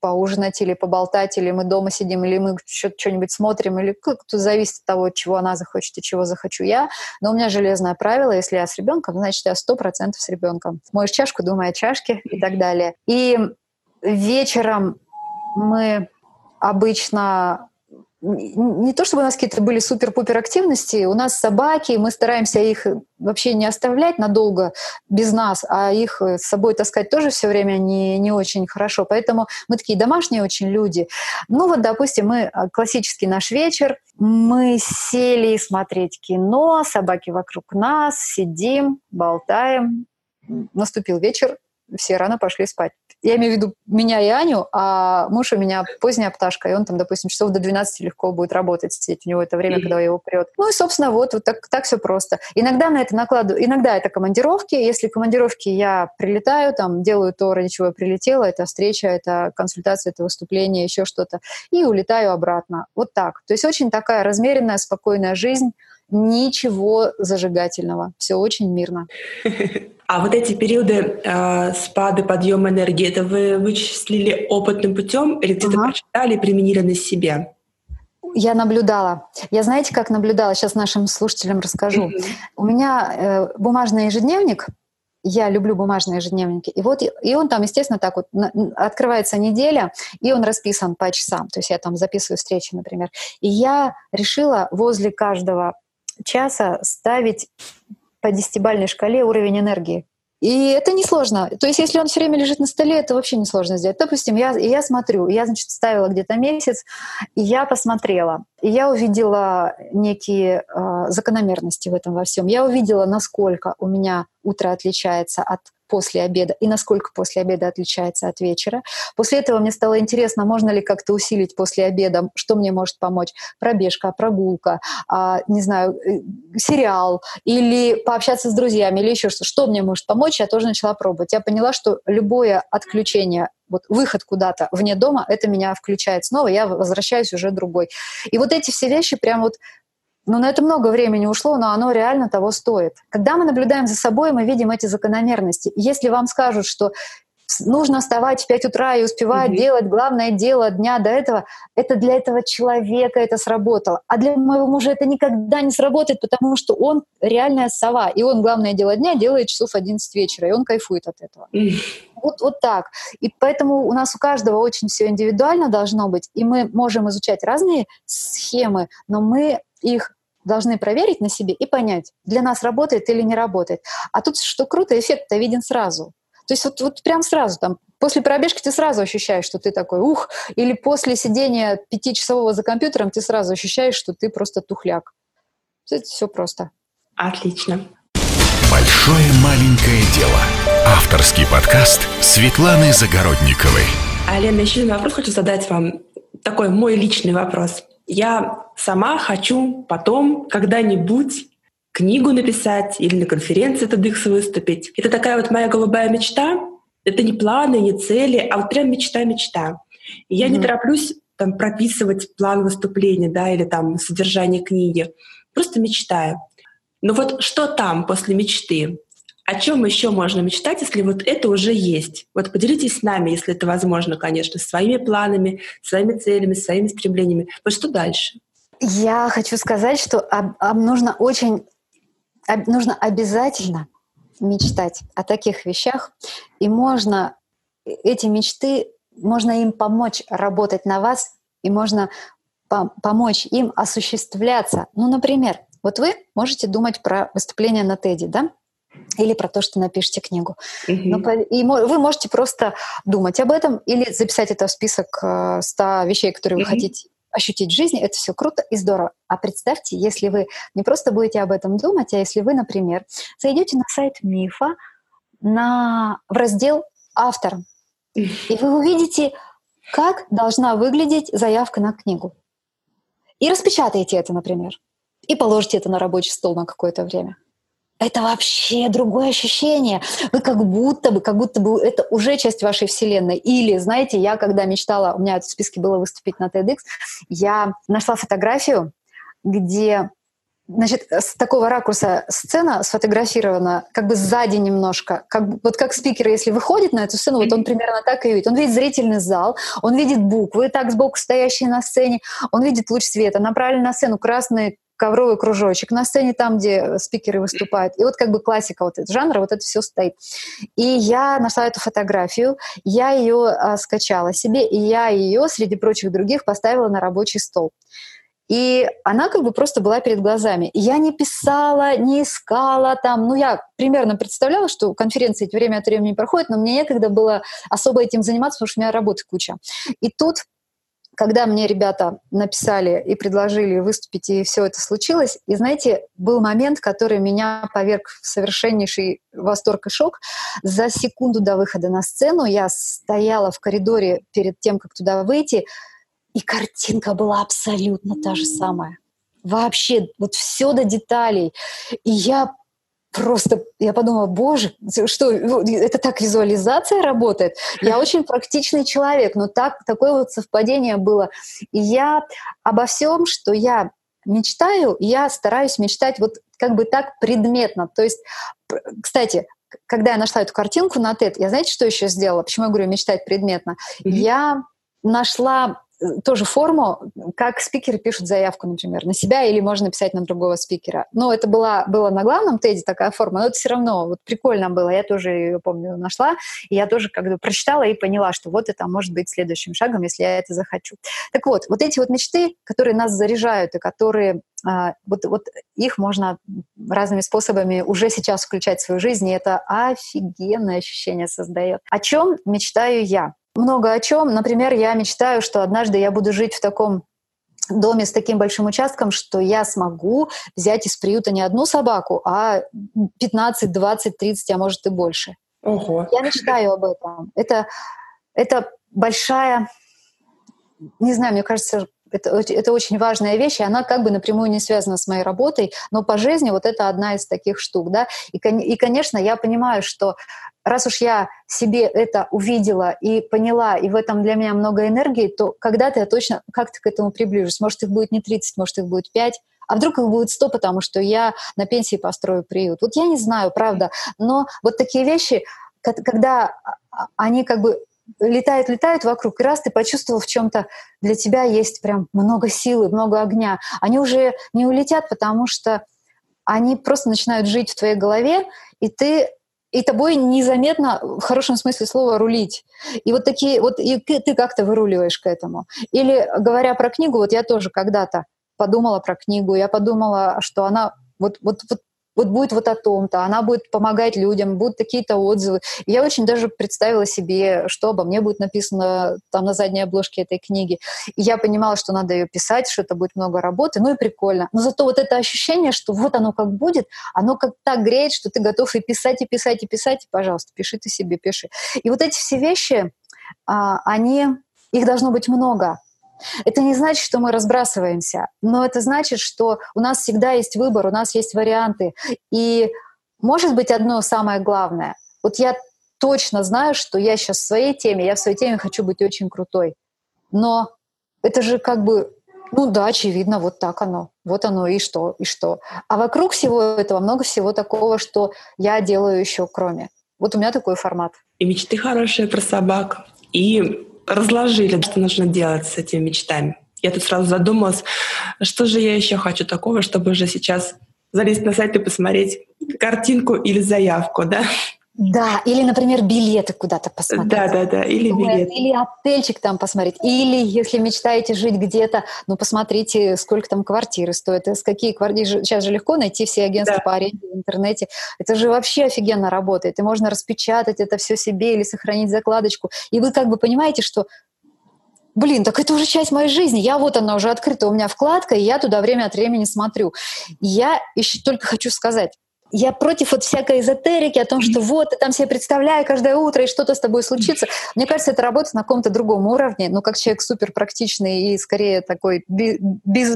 поужинать или поболтать, или мы дома сидим, или мы что-нибудь смотрим, или как-то зависит от того, чего она захочет и чего захочу я. Но у меня железное правило, если я с ребенком, значит, я сто процентов с ребенком. Моешь чашку, думай о чашке и так далее. И вечером мы обычно не то чтобы у нас какие-то были супер-пупер активности, у нас собаки, мы стараемся их вообще не оставлять надолго без нас, а их с собой таскать тоже все время не, не очень хорошо. Поэтому мы такие домашние очень люди. Ну вот, допустим, мы а, классический наш вечер, мы сели смотреть кино, собаки вокруг нас, сидим, болтаем. Наступил вечер, все рано пошли спать. Я имею в виду меня и Аню, а муж у меня поздняя пташка, и он там, допустим, часов до 12 легко будет работать, сидеть у него это время, когда его прет. Ну и, собственно, вот, вот так, так все просто. Иногда на это накладываю, иногда это командировки. Если командировки я прилетаю, там, делаю то, ради чего я прилетела, это встреча, это консультация, это выступление, еще что-то, и улетаю обратно. Вот так. То есть очень такая размеренная, спокойная жизнь, ничего зажигательного, все очень мирно. А вот эти периоды э, спада, подъема энергии, это вы вычислили опытным путем или где-то ага. прочитали и применили на себе? Я наблюдала. Я знаете, как наблюдала? Сейчас нашим слушателям расскажу. Mm-hmm. У меня э, бумажный ежедневник. Я люблю бумажные ежедневники. И вот и он там, естественно, так вот открывается неделя, и он расписан по часам. То есть я там записываю встречи, например. И я решила возле каждого часа ставить по десятибальной шкале уровень энергии. И это несложно. То есть, если он все время лежит на столе, это вообще несложно сделать. Допустим, я, я смотрю, я, значит, ставила где-то месяц, и я посмотрела, и я увидела некие э, закономерности в этом во всем. Я увидела, насколько у меня утро отличается от после обеда и насколько после обеда отличается от вечера. После этого мне стало интересно, можно ли как-то усилить после обеда, что мне может помочь. Пробежка, прогулка, а, не знаю, э, сериал или пообщаться с друзьями или еще что. Что мне может помочь, я тоже начала пробовать. Я поняла, что любое отключение вот выход куда-то вне дома, это меня включает снова, я возвращаюсь уже другой. И вот эти все вещи прям вот но на это много времени ушло, но оно реально того стоит. Когда мы наблюдаем за собой, мы видим эти закономерности. Если вам скажут, что нужно вставать в 5 утра и успевать mm-hmm. делать главное дело дня до этого, это для этого человека это сработало. А для моего мужа это никогда не сработает, потому что он реальная сова. И он главное дело дня делает часов 11 вечера, и он кайфует от этого. Mm-hmm. Вот, вот так. И поэтому у нас у каждого очень все индивидуально должно быть, и мы можем изучать разные схемы, но мы их должны проверить на себе и понять, для нас работает или не работает. А тут, что круто, эффект-то виден сразу. То есть вот, вот прям сразу, там, после пробежки ты сразу ощущаешь, что ты такой ух, или после сидения пятичасового за компьютером ты сразу ощущаешь, что ты просто тухляк. Это все просто. Отлично. Большое маленькое дело. Авторский подкаст Светланы Загородниковой. Алена, еще один вопрос хочу задать вам. Такой мой личный вопрос. Я сама хочу потом когда-нибудь книгу написать или на конференции TEDx выступить. Это такая вот моя голубая мечта. Это не планы, не цели, а вот прям мечта-мечта. И я mm-hmm. не тороплюсь там прописывать план выступления, да, или там содержание книги. Просто мечтаю. Но вот что там после мечты? О чем еще можно мечтать, если вот это уже есть? Вот поделитесь с нами, если это возможно, конечно, своими планами, своими целями, своими стремлениями. Вот что дальше? Я хочу сказать, что об, об нужно очень, об, нужно обязательно мечтать о таких вещах, и можно эти мечты, можно им помочь работать на вас, и можно помочь им осуществляться. Ну, например, вот вы можете думать про выступление на Теди, да? Или про то, что напишите книгу. Mm-hmm. и вы можете просто думать об этом или записать это в список 100 э, вещей, которые mm-hmm. вы хотите ощутить в жизни. Это все круто и здорово. А представьте, если вы не просто будете об этом думать, а если вы, например, зайдете на сайт Мифа на, в раздел «Автор», и вы увидите, как должна выглядеть заявка на книгу. И распечатаете это, например, и положите это на рабочий стол на какое-то время это вообще другое ощущение. Вы как будто бы, как будто бы это уже часть вашей вселенной. Или, знаете, я когда мечтала, у меня в списке было выступить на TEDx, я нашла фотографию, где Значит, с такого ракурса сцена сфотографирована как бы сзади немножко. Как, вот как спикер, если выходит на эту сцену, вот он примерно так и видит. Он видит зрительный зал, он видит буквы, так сбоку стоящие на сцене, он видит луч света, направлен на сцену красный ковровый кружочек на сцене, там, где спикеры выступают. И вот как бы классика вот этого жанра, вот это все стоит. И я нашла эту фотографию, я ее а, скачала себе, и я ее среди прочих других поставила на рабочий стол. И она как бы просто была перед глазами. Я не писала, не искала там. Ну, я примерно представляла, что конференции время от времени проходят, но мне некогда было особо этим заниматься, потому что у меня работы куча. И тут когда мне ребята написали и предложили выступить, и все это случилось, и знаете, был момент, который меня поверг в совершеннейший восторг и шок. За секунду до выхода на сцену я стояла в коридоре перед тем, как туда выйти, и картинка была абсолютно та же самая. Вообще, вот все до деталей. И я просто, я подумала, боже, что, это так визуализация работает? Я очень практичный человек, но так, такое вот совпадение было. И я обо всем, что я мечтаю, я стараюсь мечтать вот как бы так предметно. То есть, кстати, когда я нашла эту картинку на TED, я знаете, что еще сделала? Почему я говорю мечтать предметно? Mm-hmm. Я нашла тоже форму, как спикеры пишут заявку, например, на себя или можно написать на другого спикера. Ну, это была, было на главном теде такая форма, но это все равно вот прикольно было. Я тоже ее, помню, нашла, и я тоже как бы прочитала и поняла, что вот это может быть следующим шагом, если я это захочу. Так вот, вот эти вот мечты, которые нас заряжают и которые а, вот, вот их можно разными способами уже сейчас включать в свою жизнь, и это офигенное ощущение создает. О чем мечтаю я? Много о чем. Например, я мечтаю, что однажды я буду жить в таком доме с таким большим участком, что я смогу взять из приюта не одну собаку, а 15, 20, 30, а может и больше. Ого. Я мечтаю об этом. Это, это большая, не знаю, мне кажется, это, это очень важная вещь, и она как бы напрямую не связана с моей работой, но по жизни вот это одна из таких штук, да. И, и конечно, я понимаю, что раз уж я себе это увидела и поняла, и в этом для меня много энергии, то когда-то я точно как-то к этому приближусь. Может, их будет не 30, может, их будет 5, а вдруг их будет 100, потому что я на пенсии построю приют. Вот я не знаю, правда, но вот такие вещи, когда они как бы летают, летают вокруг, и раз ты почувствовал в чем-то для тебя есть прям много силы, много огня, они уже не улетят, потому что они просто начинают жить в твоей голове, и ты и тобой незаметно, в хорошем смысле слова, рулить. И вот такие, вот и ты как-то выруливаешь к этому. Или, говоря про книгу, вот я тоже когда-то подумала про книгу, я подумала, что она вот, вот, вот вот будет вот о том-то, она будет помогать людям, будут какие-то отзывы. Я очень даже представила себе, что обо мне будет написано там на задней обложке этой книги. И я понимала, что надо ее писать, что это будет много работы, ну и прикольно. Но зато вот это ощущение, что вот оно как будет, оно как так греет, что ты готов и писать, и писать, и писать, и, пожалуйста, пиши ты себе, пиши. И вот эти все вещи, а, они, их должно быть много. Это не значит, что мы разбрасываемся, но это значит, что у нас всегда есть выбор, у нас есть варианты. И может быть одно самое главное. Вот я точно знаю, что я сейчас в своей теме, я в своей теме хочу быть очень крутой. Но это же как бы, ну да, очевидно, вот так оно. Вот оно и что, и что. А вокруг всего этого много всего такого, что я делаю еще кроме. Вот у меня такой формат. И мечты хорошие про собак, и разложили, что нужно делать с этими мечтами. Я тут сразу задумалась, что же я еще хочу такого, чтобы уже сейчас залезть на сайт и посмотреть картинку или заявку, да? Да, или, например, билеты куда-то посмотреть. Да, да, да, или билет. Или отельчик там посмотреть. Или, если мечтаете жить где-то, ну, посмотрите, сколько там квартиры стоят, с какие квартиры. Сейчас же легко найти все агентства да. по аренде в интернете. Это же вообще офигенно работает. И можно распечатать это все себе или сохранить закладочку. И вы как бы понимаете, что блин, так это уже часть моей жизни. Я вот она уже открыта, у меня вкладка, и я туда время от времени смотрю. Я еще только хочу сказать, я против вот всякой эзотерики о том, что вот, ты там себе представляю каждое утро, и что-то с тобой случится. Мне кажется, это работает на каком-то другом уровне, но как человек супер практичный и скорее такой биз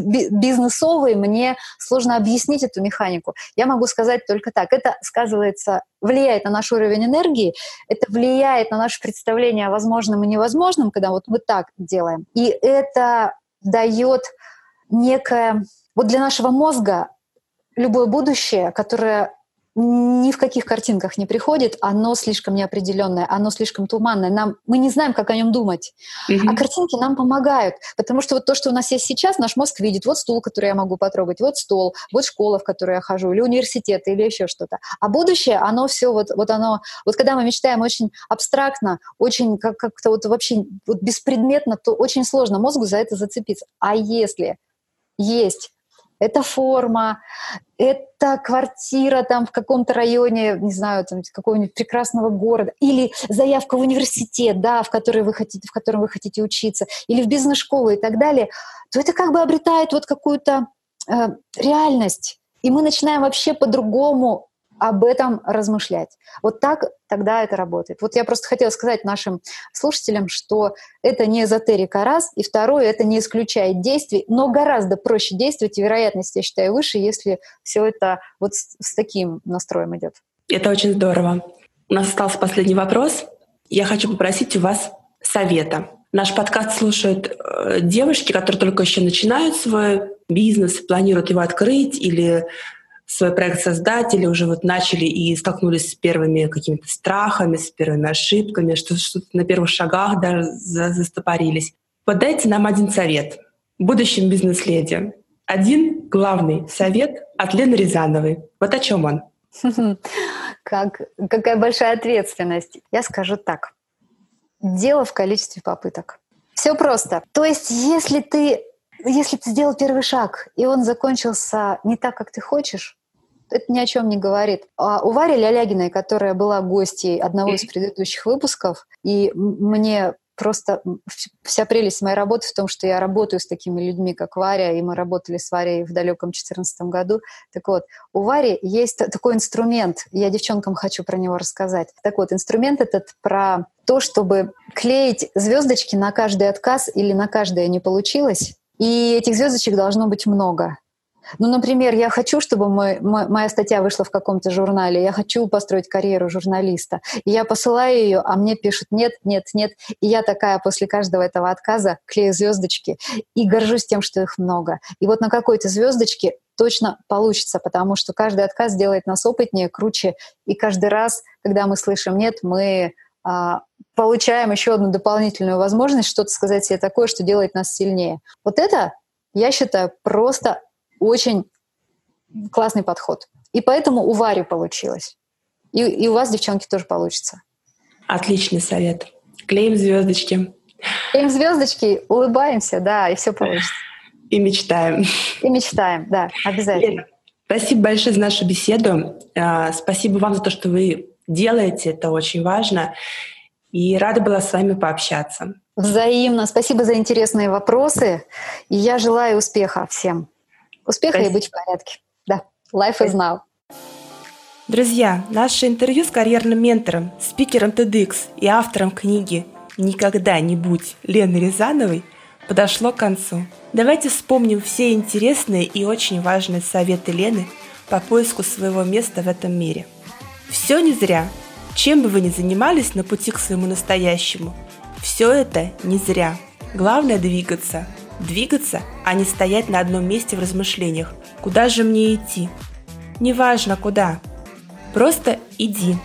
бизнесовый, мне сложно объяснить эту механику. Я могу сказать только так. Это сказывается, влияет на наш уровень энергии, это влияет на наше представление о возможном и невозможном, когда вот мы так делаем. И это дает некое... Вот для нашего мозга любое будущее, которое ни в каких картинках не приходит, оно слишком неопределенное, оно слишком туманное. Нам, мы не знаем, как о нем думать. Mm-hmm. А картинки нам помогают, потому что вот то, что у нас есть сейчас, наш мозг видит. Вот стул, который я могу потрогать, вот стол, вот школа, в которой я хожу, или университет, или еще что-то. А будущее, оно все вот, вот оно, вот когда мы мечтаем очень абстрактно, очень как- как-то вот вообще вот беспредметно, то очень сложно мозгу за это зацепиться. А если есть это форма, это квартира там в каком-то районе, не знаю, там какого-нибудь прекрасного города, или заявка в университет, да, в, который вы хотите, в котором вы хотите учиться, или в бизнес-школу и так далее, то это как бы обретает вот какую-то э, реальность. И мы начинаем вообще по-другому об этом размышлять. Вот так тогда это работает. Вот я просто хотела сказать нашим слушателям, что это не эзотерика раз, и второе, это не исключает действий, но гораздо проще действовать, и вероятность, я считаю, выше, если все это вот с, с таким настроем идет. Это очень здорово. У нас остался последний вопрос. Я хочу попросить у вас совета. Наш подкаст слушают э, девушки, которые только еще начинают свой бизнес, планируют его открыть или свой проект создать или уже вот начали и столкнулись с первыми какими-то страхами, с первыми ошибками, что что-то на первых шагах даже застопорились. Вот дайте нам один совет будущим бизнес-леди. Один главный совет от Лены Рязановой. Вот о чем он? Как, какая большая ответственность. Я скажу так. Дело в количестве попыток. Все просто. То есть, если ты если ты сделал первый шаг, и он закончился не так, как ты хочешь, это ни о чем не говорит. А у Вари Лялягиной, которая была гостьей одного из предыдущих выпусков, и мне просто вся прелесть моей работы в том, что я работаю с такими людьми, как Варя, и мы работали с Варей в далеком 2014 году. Так вот, у Вари есть такой инструмент, я девчонкам хочу про него рассказать. Так вот, инструмент этот про то, чтобы клеить звездочки на каждый отказ или на каждое не получилось, и этих звездочек должно быть много. Ну, например, я хочу, чтобы мой, мой, моя статья вышла в каком-то журнале, я хочу построить карьеру журналиста. И я посылаю ее, а мне пишут нет, нет, нет. И я такая после каждого этого отказа клею звездочки и горжусь тем, что их много. И вот на какой-то звездочке точно получится, потому что каждый отказ делает нас опытнее, круче. И каждый раз, когда мы слышим нет, мы получаем еще одну дополнительную возможность что-то сказать себе такое, что делает нас сильнее. Вот это, я считаю, просто очень классный подход. И поэтому у Вари получилось. И, и у вас, девчонки, тоже получится. Отличный совет. Клеим звездочки. Клеим звездочки, улыбаемся, да, и все получится. И мечтаем. И мечтаем, да, обязательно. Лен, спасибо большое за нашу беседу. А, спасибо вам за то, что вы делаете, это очень важно. И рада была с вами пообщаться. Взаимно. Спасибо за интересные вопросы. И я желаю успеха всем. Успеха Спасибо. и быть в порядке. Да. Life is now. Друзья, наше интервью с карьерным ментором, спикером TEDx и автором книги «Никогда не будь» Леной Рязановой подошло к концу. Давайте вспомним все интересные и очень важные советы Лены по поиску своего места в этом мире. Все не зря. Чем бы вы ни занимались на пути к своему настоящему, все это не зря. Главное двигаться – Двигаться, а не стоять на одном месте в размышлениях. Куда же мне идти? Неважно куда. Просто иди.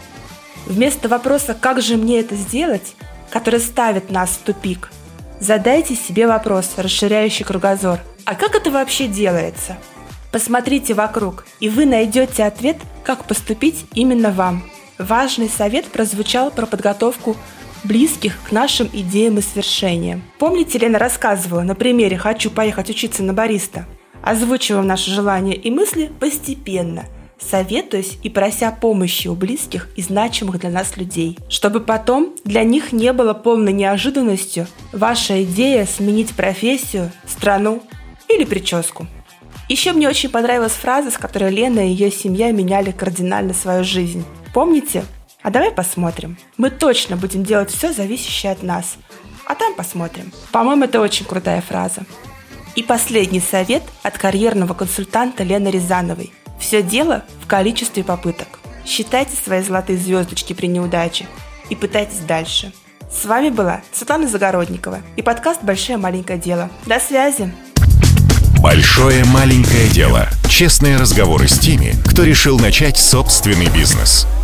Вместо вопроса «как же мне это сделать?», который ставит нас в тупик, задайте себе вопрос, расширяющий кругозор. А как это вообще делается? Посмотрите вокруг, и вы найдете ответ, как поступить именно вам. Важный совет прозвучал про подготовку близких к нашим идеям и свершениям. Помните, Лена рассказывала на примере «Хочу поехать учиться на бариста»? Озвучиваем наши желания и мысли постепенно, советуясь и прося помощи у близких и значимых для нас людей, чтобы потом для них не было полной неожиданностью ваша идея сменить профессию, страну или прическу. Еще мне очень понравилась фраза, с которой Лена и ее семья меняли кардинально свою жизнь. Помните, а давай посмотрим. Мы точно будем делать все зависящее от нас. А там посмотрим. По-моему, это очень крутая фраза. И последний совет от карьерного консультанта Лены Рязановой. Все дело в количестве попыток. Считайте свои золотые звездочки при неудаче и пытайтесь дальше. С вами была Светлана Загородникова и подкаст «Большое маленькое дело». До связи! Большое маленькое дело. Честные разговоры с теми, кто решил начать собственный бизнес –